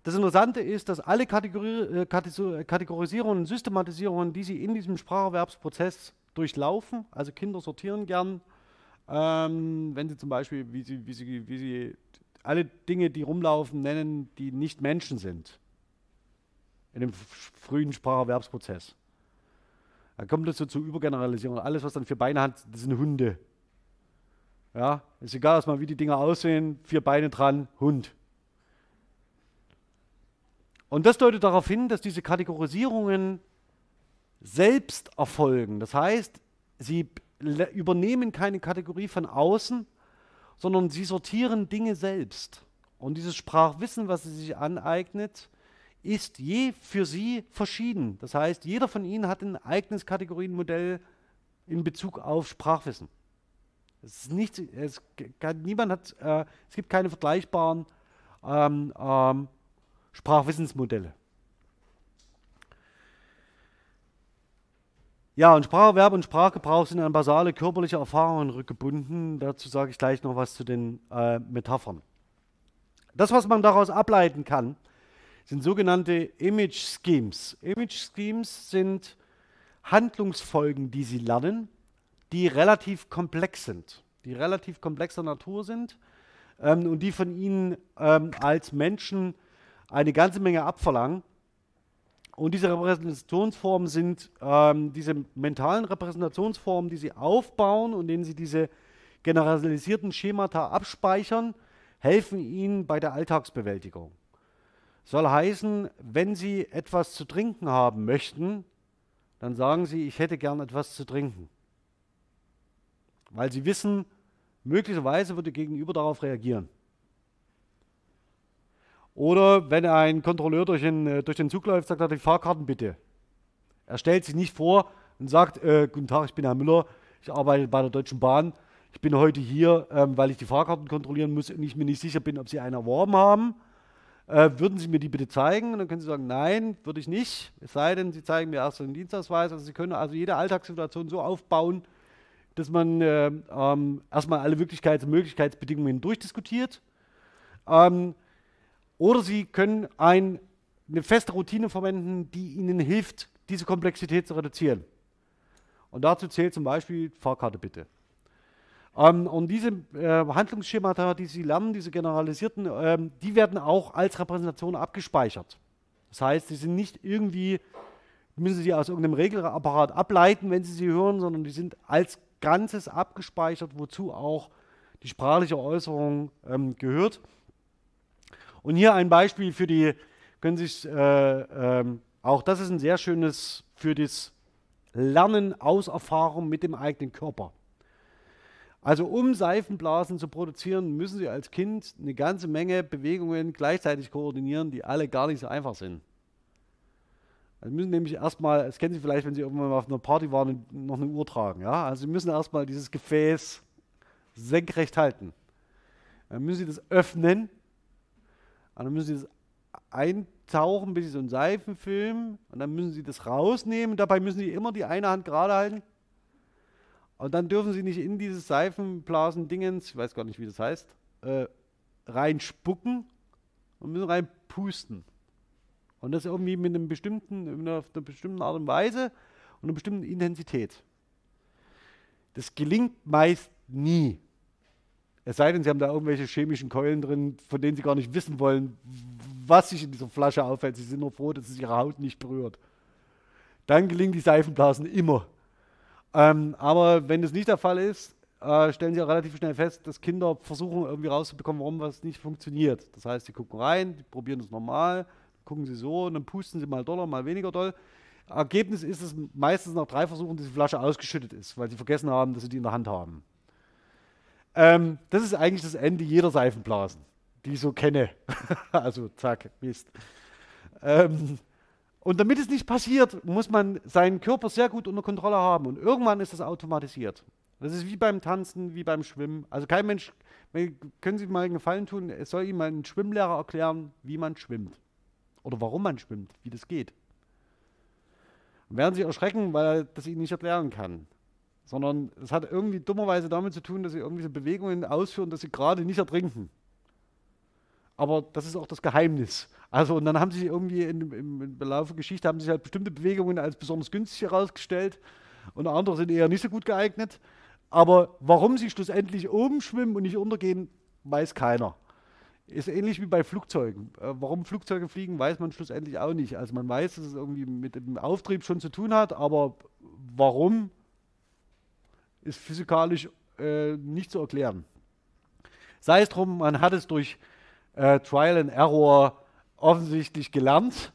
Das Interessante ist, dass alle Kategori Kategorisierungen und Systematisierungen, die Sie in diesem Spracherwerbsprozess durchlaufen, also Kinder sortieren gern, ähm, wenn Sie zum Beispiel, wie Sie, wie, Sie, wie Sie alle Dinge, die rumlaufen, nennen, die nicht Menschen sind, in dem frühen Spracherwerbsprozess. Dann kommt es so zur Übergeneralisierung. Alles, was dann vier Beine hat, das sind Hunde. Ja, ist egal erstmal, wie die Dinger aussehen, vier Beine dran, Hund. Und das deutet darauf hin, dass diese Kategorisierungen selbst erfolgen. Das heißt, sie übernehmen keine Kategorie von außen, sondern sie sortieren Dinge selbst. Und dieses Sprachwissen, was sie sich aneignet, ist je für sie verschieden. Das heißt, jeder von ihnen hat ein eigenes Kategorienmodell in Bezug auf Sprachwissen. Es, nicht, es, niemand hat, äh, es gibt keine vergleichbaren ähm, ähm, Sprachwissensmodelle. Ja, und Spracherwerb und Sprachgebrauch sind an basale körperliche Erfahrungen rückgebunden. Dazu sage ich gleich noch was zu den äh, Metaphern. Das, was man daraus ableiten kann, sind sogenannte Image Schemes. Image Schemes sind Handlungsfolgen, die Sie lernen, die relativ komplex sind, die relativ komplexer Natur sind ähm, und die von Ihnen ähm, als Menschen eine ganze Menge abverlangen. Und diese Repräsentationsformen sind ähm, diese mentalen Repräsentationsformen, die Sie aufbauen und denen Sie diese generalisierten Schemata abspeichern, helfen Ihnen bei der Alltagsbewältigung. Soll heißen, wenn Sie etwas zu trinken haben möchten, dann sagen Sie, ich hätte gern etwas zu trinken. Weil Sie wissen, möglicherweise wird Ihr Gegenüber darauf reagieren. Oder wenn ein Kontrolleur durch den, äh, durch den Zug läuft, sagt er, die Fahrkarten bitte. Er stellt sich nicht vor und sagt, äh, guten Tag, ich bin Herr Müller, ich arbeite bei der Deutschen Bahn. Ich bin heute hier, ähm, weil ich die Fahrkarten kontrollieren muss und ich mir nicht sicher bin, ob Sie eine erworben haben. Äh, würden Sie mir die bitte zeigen? Und dann können Sie sagen, nein, würde ich nicht. Es sei denn, Sie zeigen mir erst einen Dienstausweis. Also Sie können also jede Alltagssituation so aufbauen, dass man äh, ähm, erstmal alle Wirklichkeits- und Möglichkeitsbedingungen durchdiskutiert. Ähm, oder Sie können ein, eine feste Routine verwenden, die Ihnen hilft, diese Komplexität zu reduzieren. Und dazu zählt zum Beispiel Fahrkarte bitte. Ähm, und diese äh, Handlungsschemata, die Sie lernen, diese generalisierten, ähm, die werden auch als Repräsentation abgespeichert. Das heißt, sie sind nicht irgendwie, müssen Sie aus irgendeinem Regelapparat ableiten, wenn Sie sie hören, sondern die sind als Ganzes abgespeichert, wozu auch die sprachliche Äußerung ähm, gehört. Und hier ein Beispiel für die, können Sie sich, äh, äh, auch das ist ein sehr schönes für das Lernen aus Erfahrung mit dem eigenen Körper. Also um Seifenblasen zu produzieren, müssen Sie als Kind eine ganze Menge Bewegungen gleichzeitig koordinieren, die alle gar nicht so einfach sind. Also Sie müssen nämlich erstmal, das kennen Sie vielleicht, wenn Sie irgendwann mal auf einer Party waren und noch eine Uhr tragen. Ja? Also Sie müssen erstmal dieses Gefäß senkrecht halten. Dann müssen Sie das öffnen. Und dann müssen Sie das eintauchen bis Sie so einen Seifenfilm. Und dann müssen Sie das rausnehmen. Dabei müssen Sie immer die eine Hand gerade halten und dann dürfen sie nicht in dieses Seifenblasen-Dingens, ich weiß gar nicht, wie das heißt, äh, reinspucken und müssen reinpusten. Und das irgendwie mit einem bestimmten, mit einer, einer bestimmten Art und Weise und einer bestimmten Intensität. Das gelingt meist nie. Es sei denn, Sie haben da irgendwelche chemischen Keulen drin, von denen Sie gar nicht wissen wollen, was sich in dieser Flasche aufhält. Sie sind nur froh, dass es Ihre Haut nicht berührt. Dann gelingen die Seifenblasen immer. Ähm, aber wenn das nicht der Fall ist, äh, stellen sie auch relativ schnell fest, dass Kinder versuchen irgendwie rauszubekommen, warum was nicht funktioniert. Das heißt, sie gucken rein, die probieren das normal, gucken sie so und dann pusten sie mal doller, mal weniger doll. Ergebnis ist es meistens nach drei Versuchen, dass die Flasche ausgeschüttet ist, weil sie vergessen haben, dass sie die in der Hand haben. Ähm, das ist eigentlich das Ende jeder Seifenblasen, die ich so kenne. also zack, Mist. Ähm, und damit es nicht passiert, muss man seinen Körper sehr gut unter Kontrolle haben. Und irgendwann ist das automatisiert. Das ist wie beim Tanzen, wie beim Schwimmen. Also kein Mensch, können Sie mal einen Gefallen tun, es soll Ihnen mal ein Schwimmlehrer erklären, wie man schwimmt. Oder warum man schwimmt, wie das geht. Und werden Sie erschrecken, weil er das Ihnen nicht erklären kann. Sondern es hat irgendwie dummerweise damit zu tun, dass Sie irgendwie so Bewegungen ausführen, dass Sie gerade nicht ertrinken. Aber das ist auch das Geheimnis. Also, und dann haben sie irgendwie in, im, im Laufe der Geschichte haben sich halt bestimmte Bewegungen als besonders günstig herausgestellt und andere sind eher nicht so gut geeignet. Aber warum sie schlussendlich oben schwimmen und nicht untergehen, weiß keiner. Ist ähnlich wie bei Flugzeugen. Äh, warum Flugzeuge fliegen, weiß man schlussendlich auch nicht. Also man weiß, dass es irgendwie mit dem Auftrieb schon zu tun hat, aber warum ist physikalisch äh, nicht zu erklären. Sei es drum, man hat es durch äh, Trial and Error offensichtlich gelernt.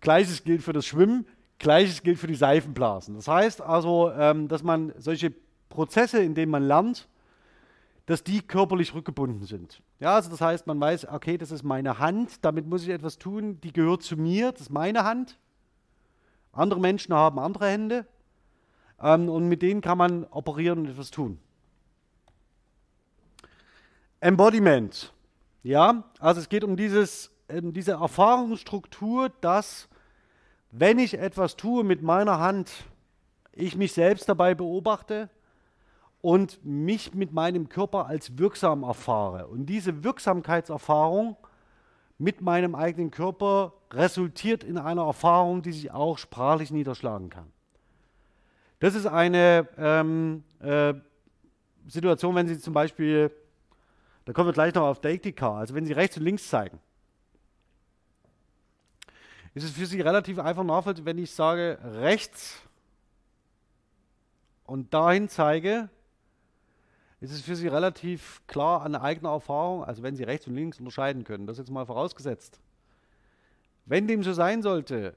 Gleiches gilt für das Schwimmen, gleiches gilt für die Seifenblasen. Das heißt also, ähm, dass man solche Prozesse, in denen man lernt, dass die körperlich rückgebunden sind. Ja, also das heißt, man weiß, okay, das ist meine Hand, damit muss ich etwas tun, die gehört zu mir, das ist meine Hand. Andere Menschen haben andere Hände ähm, und mit denen kann man operieren und etwas tun. Embodiment. Ja, also es geht um dieses, um diese Erfahrungsstruktur, dass wenn ich etwas tue mit meiner Hand, ich mich selbst dabei beobachte und mich mit meinem Körper als wirksam erfahre. Und diese Wirksamkeitserfahrung mit meinem eigenen Körper resultiert in einer Erfahrung, die sich auch sprachlich niederschlagen kann. Das ist eine ähm, äh, Situation, wenn Sie zum Beispiel, da kommen wir gleich noch auf Deiktika, also wenn Sie rechts und links zeigen, ist es für Sie relativ einfach nachvollziehbar, wenn ich sage rechts und dahin zeige, ist es für Sie relativ klar an eigener Erfahrung, also wenn Sie rechts und links unterscheiden können, das jetzt mal vorausgesetzt. Wenn dem so sein sollte,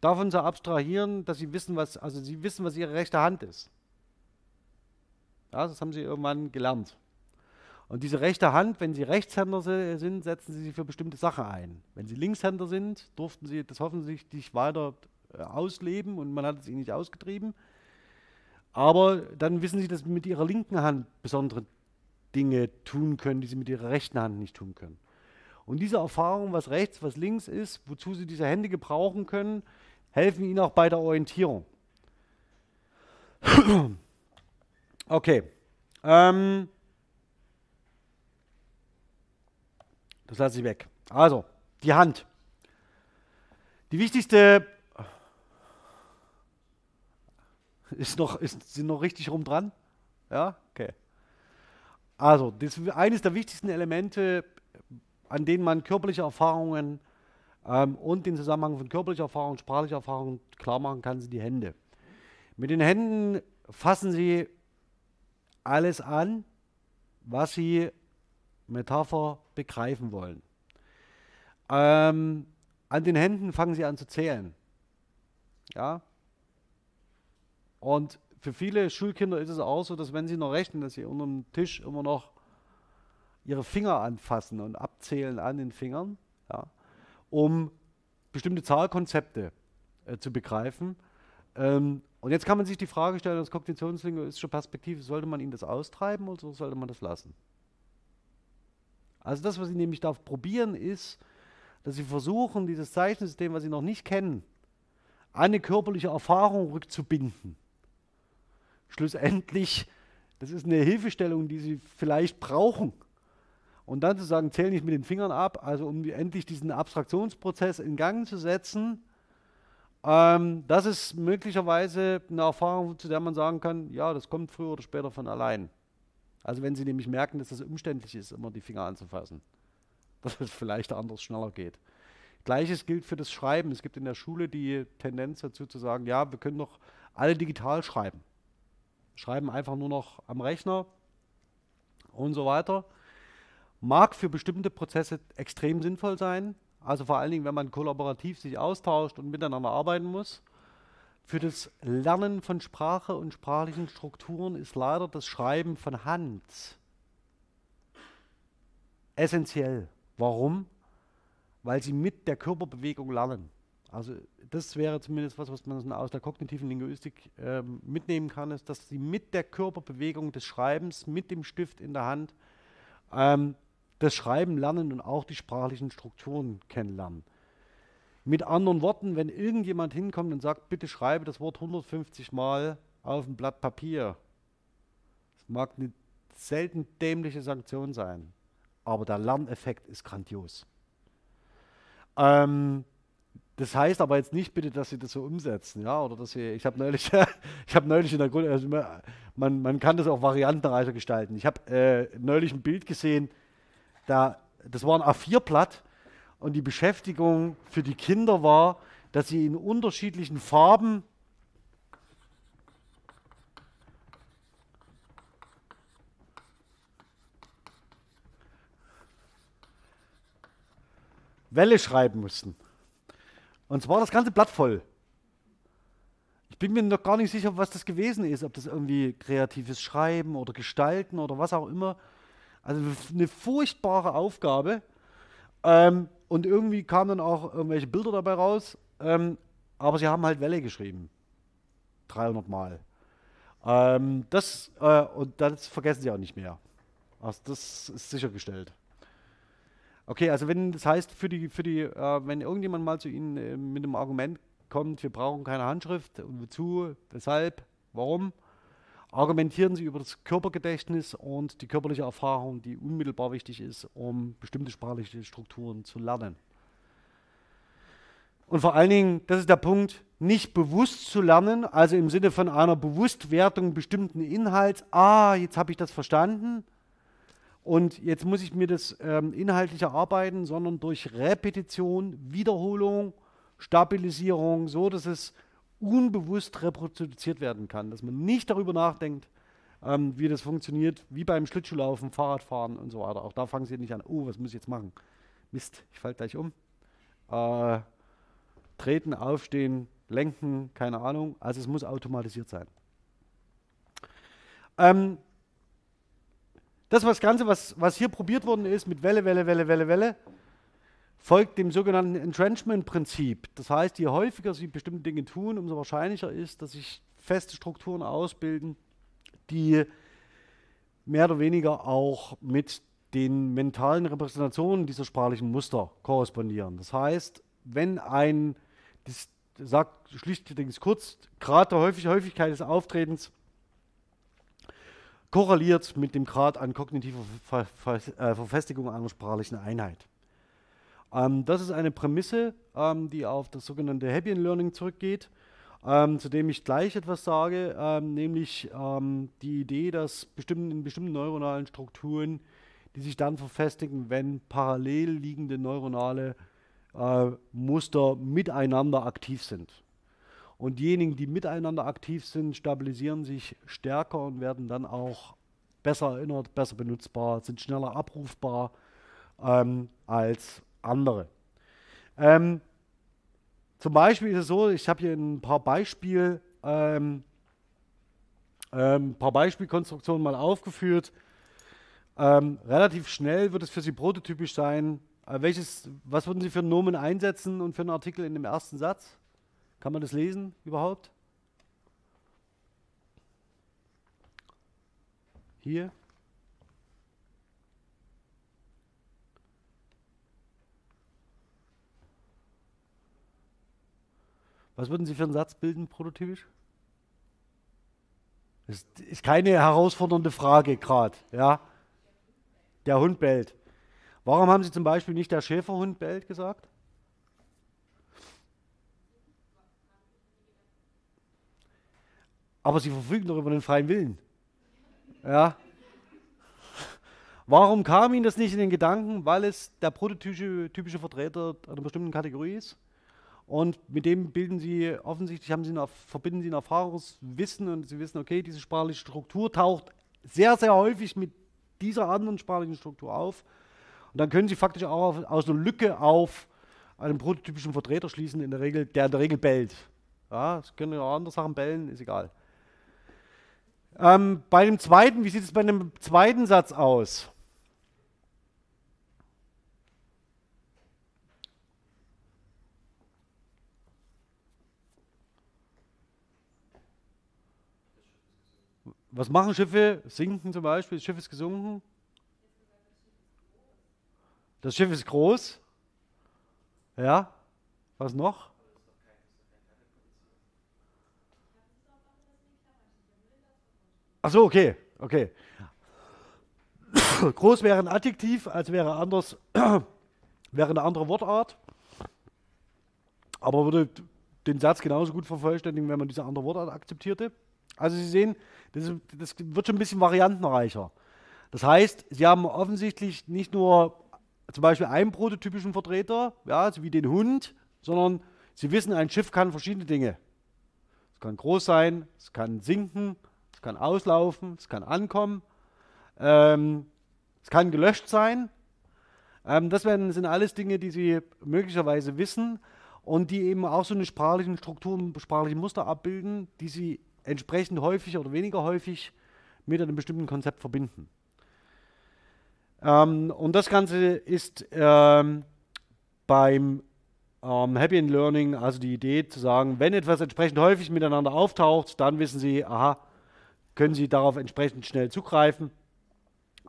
davon zu abstrahieren, dass Sie wissen, was, also Sie wissen, was Ihre rechte Hand ist. Ja, das haben Sie irgendwann gelernt. Und diese rechte Hand, wenn Sie Rechtshänder sind, setzen Sie sie für bestimmte Sachen ein. Wenn Sie Linkshänder sind, durften Sie das hoffentlich weiter äh, ausleben und man hat es Ihnen nicht ausgetrieben. Aber dann wissen Sie, dass Sie mit Ihrer linken Hand besondere Dinge tun können, die Sie mit Ihrer rechten Hand nicht tun können. Und diese Erfahrung, was rechts, was links ist, wozu Sie diese Hände gebrauchen können, helfen Ihnen auch bei der Orientierung. okay. Ähm, Das lasse ich weg. Also, die Hand. Die wichtigste ist noch, ist, sind noch richtig rum dran? Ja? Okay. Also, das eines der wichtigsten Elemente, an denen man körperliche Erfahrungen ähm, und den Zusammenhang von körperlicher Erfahrung sprachlicher Erfahrung klar machen kann, sind die Hände. Mit den Händen fassen Sie alles an, was Sie Metapher begreifen wollen. Ähm, an den Händen fangen sie an zu zählen. Ja. Und für viele Schulkinder ist es auch so, dass wenn sie noch rechnen, dass sie unter dem Tisch immer noch ihre Finger anfassen und abzählen an den Fingern, ja, um bestimmte Zahlkonzepte äh, zu begreifen. Ähm, und jetzt kann man sich die Frage stellen, aus kognitionslinguistischer Perspektive, sollte man ihnen das austreiben oder sollte man das lassen? Also das, was Sie nämlich da probieren, ist, dass Sie versuchen, dieses Zeichensystem, was Sie noch nicht kennen, an eine körperliche Erfahrung rückzubinden. Schlussendlich, das ist eine Hilfestellung, die Sie vielleicht brauchen. Und dann zu sagen, zähl nicht mit den Fingern ab, also um endlich diesen Abstraktionsprozess in Gang zu setzen, ähm, das ist möglicherweise eine Erfahrung, zu der man sagen kann, ja, das kommt früher oder später von allein. Also wenn Sie nämlich merken, dass es umständlich ist, immer die Finger anzufassen, dass es vielleicht anders schneller geht. Gleiches gilt für das Schreiben. Es gibt in der Schule die Tendenz dazu zu sagen, ja, wir können doch alle digital schreiben. Schreiben einfach nur noch am Rechner und so weiter. Mag für bestimmte Prozesse extrem sinnvoll sein. Also vor allen Dingen, wenn man kollaborativ sich austauscht und miteinander arbeiten muss. Für das Lernen von Sprache und sprachlichen Strukturen ist leider das Schreiben von Hand essentiell. Warum? Weil sie mit der Körperbewegung lernen. Also das wäre zumindest was, was man aus der kognitiven Linguistik äh, mitnehmen kann, ist, dass sie mit der Körperbewegung des Schreibens, mit dem Stift in der Hand, ähm, das Schreiben lernen und auch die sprachlichen Strukturen kennenlernen. Mit anderen Worten, wenn irgendjemand hinkommt und sagt, bitte schreibe das Wort 150 Mal auf ein Blatt Papier, das mag eine selten dämliche Sanktion sein, aber der Lerneffekt ist grandios. Ähm, das heißt aber jetzt nicht bitte, dass Sie das so umsetzen, ja, oder dass Sie, ich habe neulich, ich neulich in der Grund, also man, man kann das auch variantenreicher gestalten. Ich habe äh, neulich ein Bild gesehen, da, das war ein A4-Blatt und die Beschäftigung für die Kinder war, dass sie in unterschiedlichen Farben Welle schreiben mussten. Und zwar das ganze Blatt voll. Ich bin mir noch gar nicht sicher, was das gewesen ist, ob das irgendwie kreatives Schreiben oder Gestalten oder was auch immer. Also eine furchtbare Aufgabe. Ähm, und irgendwie kamen dann auch irgendwelche Bilder dabei raus. Ähm, aber sie haben halt Welle geschrieben. 300 Mal. Ähm, das, äh, und das vergessen sie auch nicht mehr. Also das ist sichergestellt. Okay, also wenn das heißt, für die, für die, äh, wenn irgendjemand mal zu Ihnen äh, mit einem Argument kommt, wir brauchen keine Handschrift und wozu, weshalb, warum, argumentieren Sie über das Körpergedächtnis und die körperliche Erfahrung, die unmittelbar wichtig ist, um bestimmte sprachliche Strukturen zu lernen. Und vor allen Dingen, das ist der Punkt, nicht bewusst zu lernen, also im Sinne von einer Bewusstwertung bestimmten Inhalts. Ah, jetzt habe ich das verstanden und jetzt muss ich mir das ähm, inhaltlich erarbeiten, sondern durch Repetition, Wiederholung, Stabilisierung, so dass es unbewusst reproduziert werden kann, dass man nicht darüber nachdenkt, ähm, wie das funktioniert, wie beim Schlittschuhlaufen, Fahrradfahren und so weiter. Auch da fangen Sie nicht an, oh, was muss ich jetzt machen? Mist, ich falle gleich um. Äh, treten, aufstehen, lenken, keine Ahnung. Also es muss automatisiert sein. Ähm, das was Ganze, was, was hier probiert worden ist mit Welle, Welle, Welle, Welle, Welle, folgt dem sogenannten Entrenchment-Prinzip. Das heißt, je häufiger Sie bestimmte Dinge tun, umso wahrscheinlicher ist, dass sich feste Strukturen ausbilden, die mehr oder weniger auch mit den mentalen Repräsentationen dieser sprachlichen Muster korrespondieren. Das heißt, wenn ein, das sagt schlichtweg kurz, Grad der Häufig Häufigkeit des Auftretens korreliert mit dem Grad an kognitiver Ver Ver äh, Verfestigung einer sprachlichen Einheit. Ähm, das ist eine Prämisse, ähm, die auf das sogenannte Hebbian Learning zurückgeht, ähm, zu dem ich gleich etwas sage, ähm, nämlich ähm, die Idee, dass bestimmten, in bestimmten neuronalen Strukturen, die sich dann verfestigen, wenn parallel liegende neuronale äh, Muster miteinander aktiv sind. Und diejenigen, die miteinander aktiv sind, stabilisieren sich stärker und werden dann auch besser erinnert, besser benutzbar, sind schneller abrufbar ähm, als andere. Ähm, zum Beispiel ist es so, ich habe hier ein paar Beispiel, ähm, ähm, paar Beispielkonstruktionen mal aufgeführt. Ähm, relativ schnell wird es für Sie prototypisch sein. Äh, welches, was würden Sie für einen Nomen einsetzen und für einen Artikel in dem ersten Satz? Kann man das lesen überhaupt? Hier. Was würden Sie für einen Satz bilden, prototypisch? Das ist keine herausfordernde Frage gerade. Ja? Der Hund bellt. Warum haben Sie zum Beispiel nicht der Schäferhund bellt gesagt? Aber Sie verfügen doch über den freien Willen. Ja? Warum kam Ihnen das nicht in den Gedanken? Weil es der prototypische typische Vertreter einer bestimmten Kategorie ist? Und mit dem bilden sie offensichtlich, haben sie eine, verbinden sie ein Erfahrungswissen und sie wissen, okay, diese sprachliche Struktur taucht sehr, sehr häufig mit dieser anderen sprachlichen Struktur auf. Und dann können sie faktisch auch auf, aus einer Lücke auf einen prototypischen Vertreter schließen, in der Regel, der in der Regel bellt. Ja, es können auch andere Sachen bellen, ist egal. Ähm, bei dem zweiten, wie sieht es bei dem zweiten Satz aus? Was machen Schiffe? Sinken zum Beispiel, das Schiff ist gesunken. Das Schiff ist groß. Ja. Was noch? Achso, okay, okay. Groß wäre ein Adjektiv, als wäre anders, wäre eine andere Wortart. Aber würde den Satz genauso gut vervollständigen, wenn man diese andere Wortart akzeptierte. Also Sie sehen, das, das wird schon ein bisschen variantenreicher. Das heißt, Sie haben offensichtlich nicht nur zum Beispiel einen prototypischen Vertreter, ja, also wie den Hund, sondern Sie wissen, ein Schiff kann verschiedene Dinge. Es kann groß sein, es kann sinken, es kann auslaufen, es kann ankommen, ähm, es kann gelöscht sein. Ähm, das werden, sind alles Dinge, die Sie möglicherweise wissen und die eben auch so eine sprachliche Struktur, sprachliche Muster abbilden, die Sie entsprechend häufig oder weniger häufig mit einem bestimmten Konzept verbinden. Ähm, und das Ganze ist ähm, beim ähm, Happy in Learning, also die Idee zu sagen, wenn etwas entsprechend häufig miteinander auftaucht, dann wissen Sie, aha, können Sie darauf entsprechend schnell zugreifen.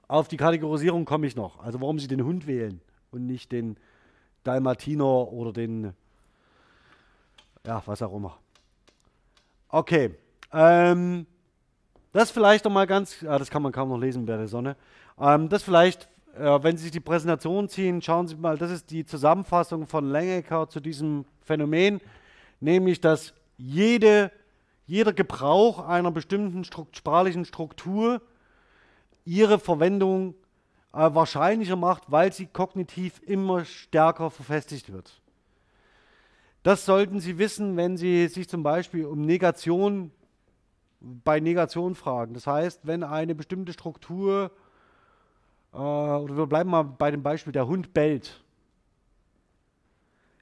Auf die Kategorisierung komme ich noch. Also warum Sie den Hund wählen und nicht den Dalmatiner oder den, ja, was auch immer. Okay. Ähm, das vielleicht noch mal ganz, ah, das kann man kaum noch lesen bei der Sonne. Ähm, das vielleicht, äh, wenn Sie sich die Präsentation ziehen, schauen Sie mal, das ist die Zusammenfassung von Langecker zu diesem Phänomen, nämlich, dass jede, jeder Gebrauch einer bestimmten Strukt sprachlichen Struktur ihre Verwendung äh, wahrscheinlicher macht, weil sie kognitiv immer stärker verfestigt wird. Das sollten Sie wissen, wenn Sie sich zum Beispiel um Negation bei Negation fragen. Das heißt, wenn eine bestimmte Struktur, äh, oder wir bleiben mal bei dem Beispiel, der Hund bellt.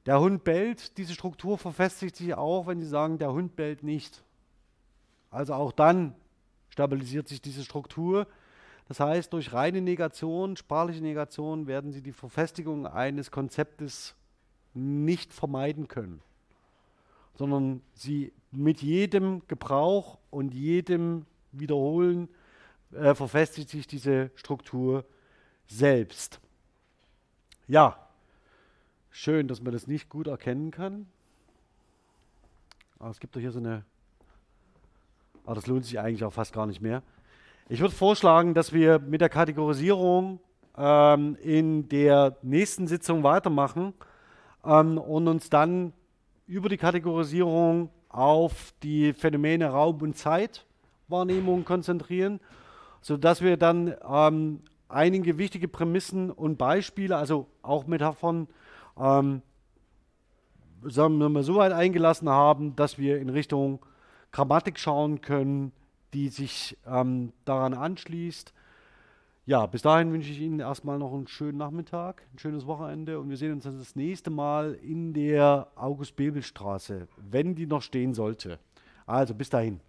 Der Hund bellt, diese Struktur verfestigt sich auch, wenn Sie sagen, der Hund bellt nicht. Also auch dann stabilisiert sich diese Struktur. Das heißt, durch reine Negation, sprachliche Negation, werden Sie die Verfestigung eines Konzeptes nicht vermeiden können, sondern Sie mit jedem Gebrauch und jedem Wiederholen äh, verfestigt sich diese Struktur selbst. Ja, schön, dass man das nicht gut erkennen kann. Aber es gibt doch hier so eine. Aber das lohnt sich eigentlich auch fast gar nicht mehr. Ich würde vorschlagen, dass wir mit der Kategorisierung ähm, in der nächsten Sitzung weitermachen ähm, und uns dann über die Kategorisierung auf die Phänomene Raum und Zeitwahrnehmung konzentrieren, sodass wir dann ähm, einige wichtige Prämissen und Beispiele, also auch Metaphern, ähm, sagen wir mal, so weit eingelassen haben, dass wir in Richtung Grammatik schauen können, die sich ähm, daran anschließt. Ja, bis dahin wünsche ich Ihnen erstmal noch einen schönen Nachmittag, ein schönes Wochenende und wir sehen uns dann das nächste Mal in der August-Bebel-Straße, wenn die noch stehen sollte. Also bis dahin.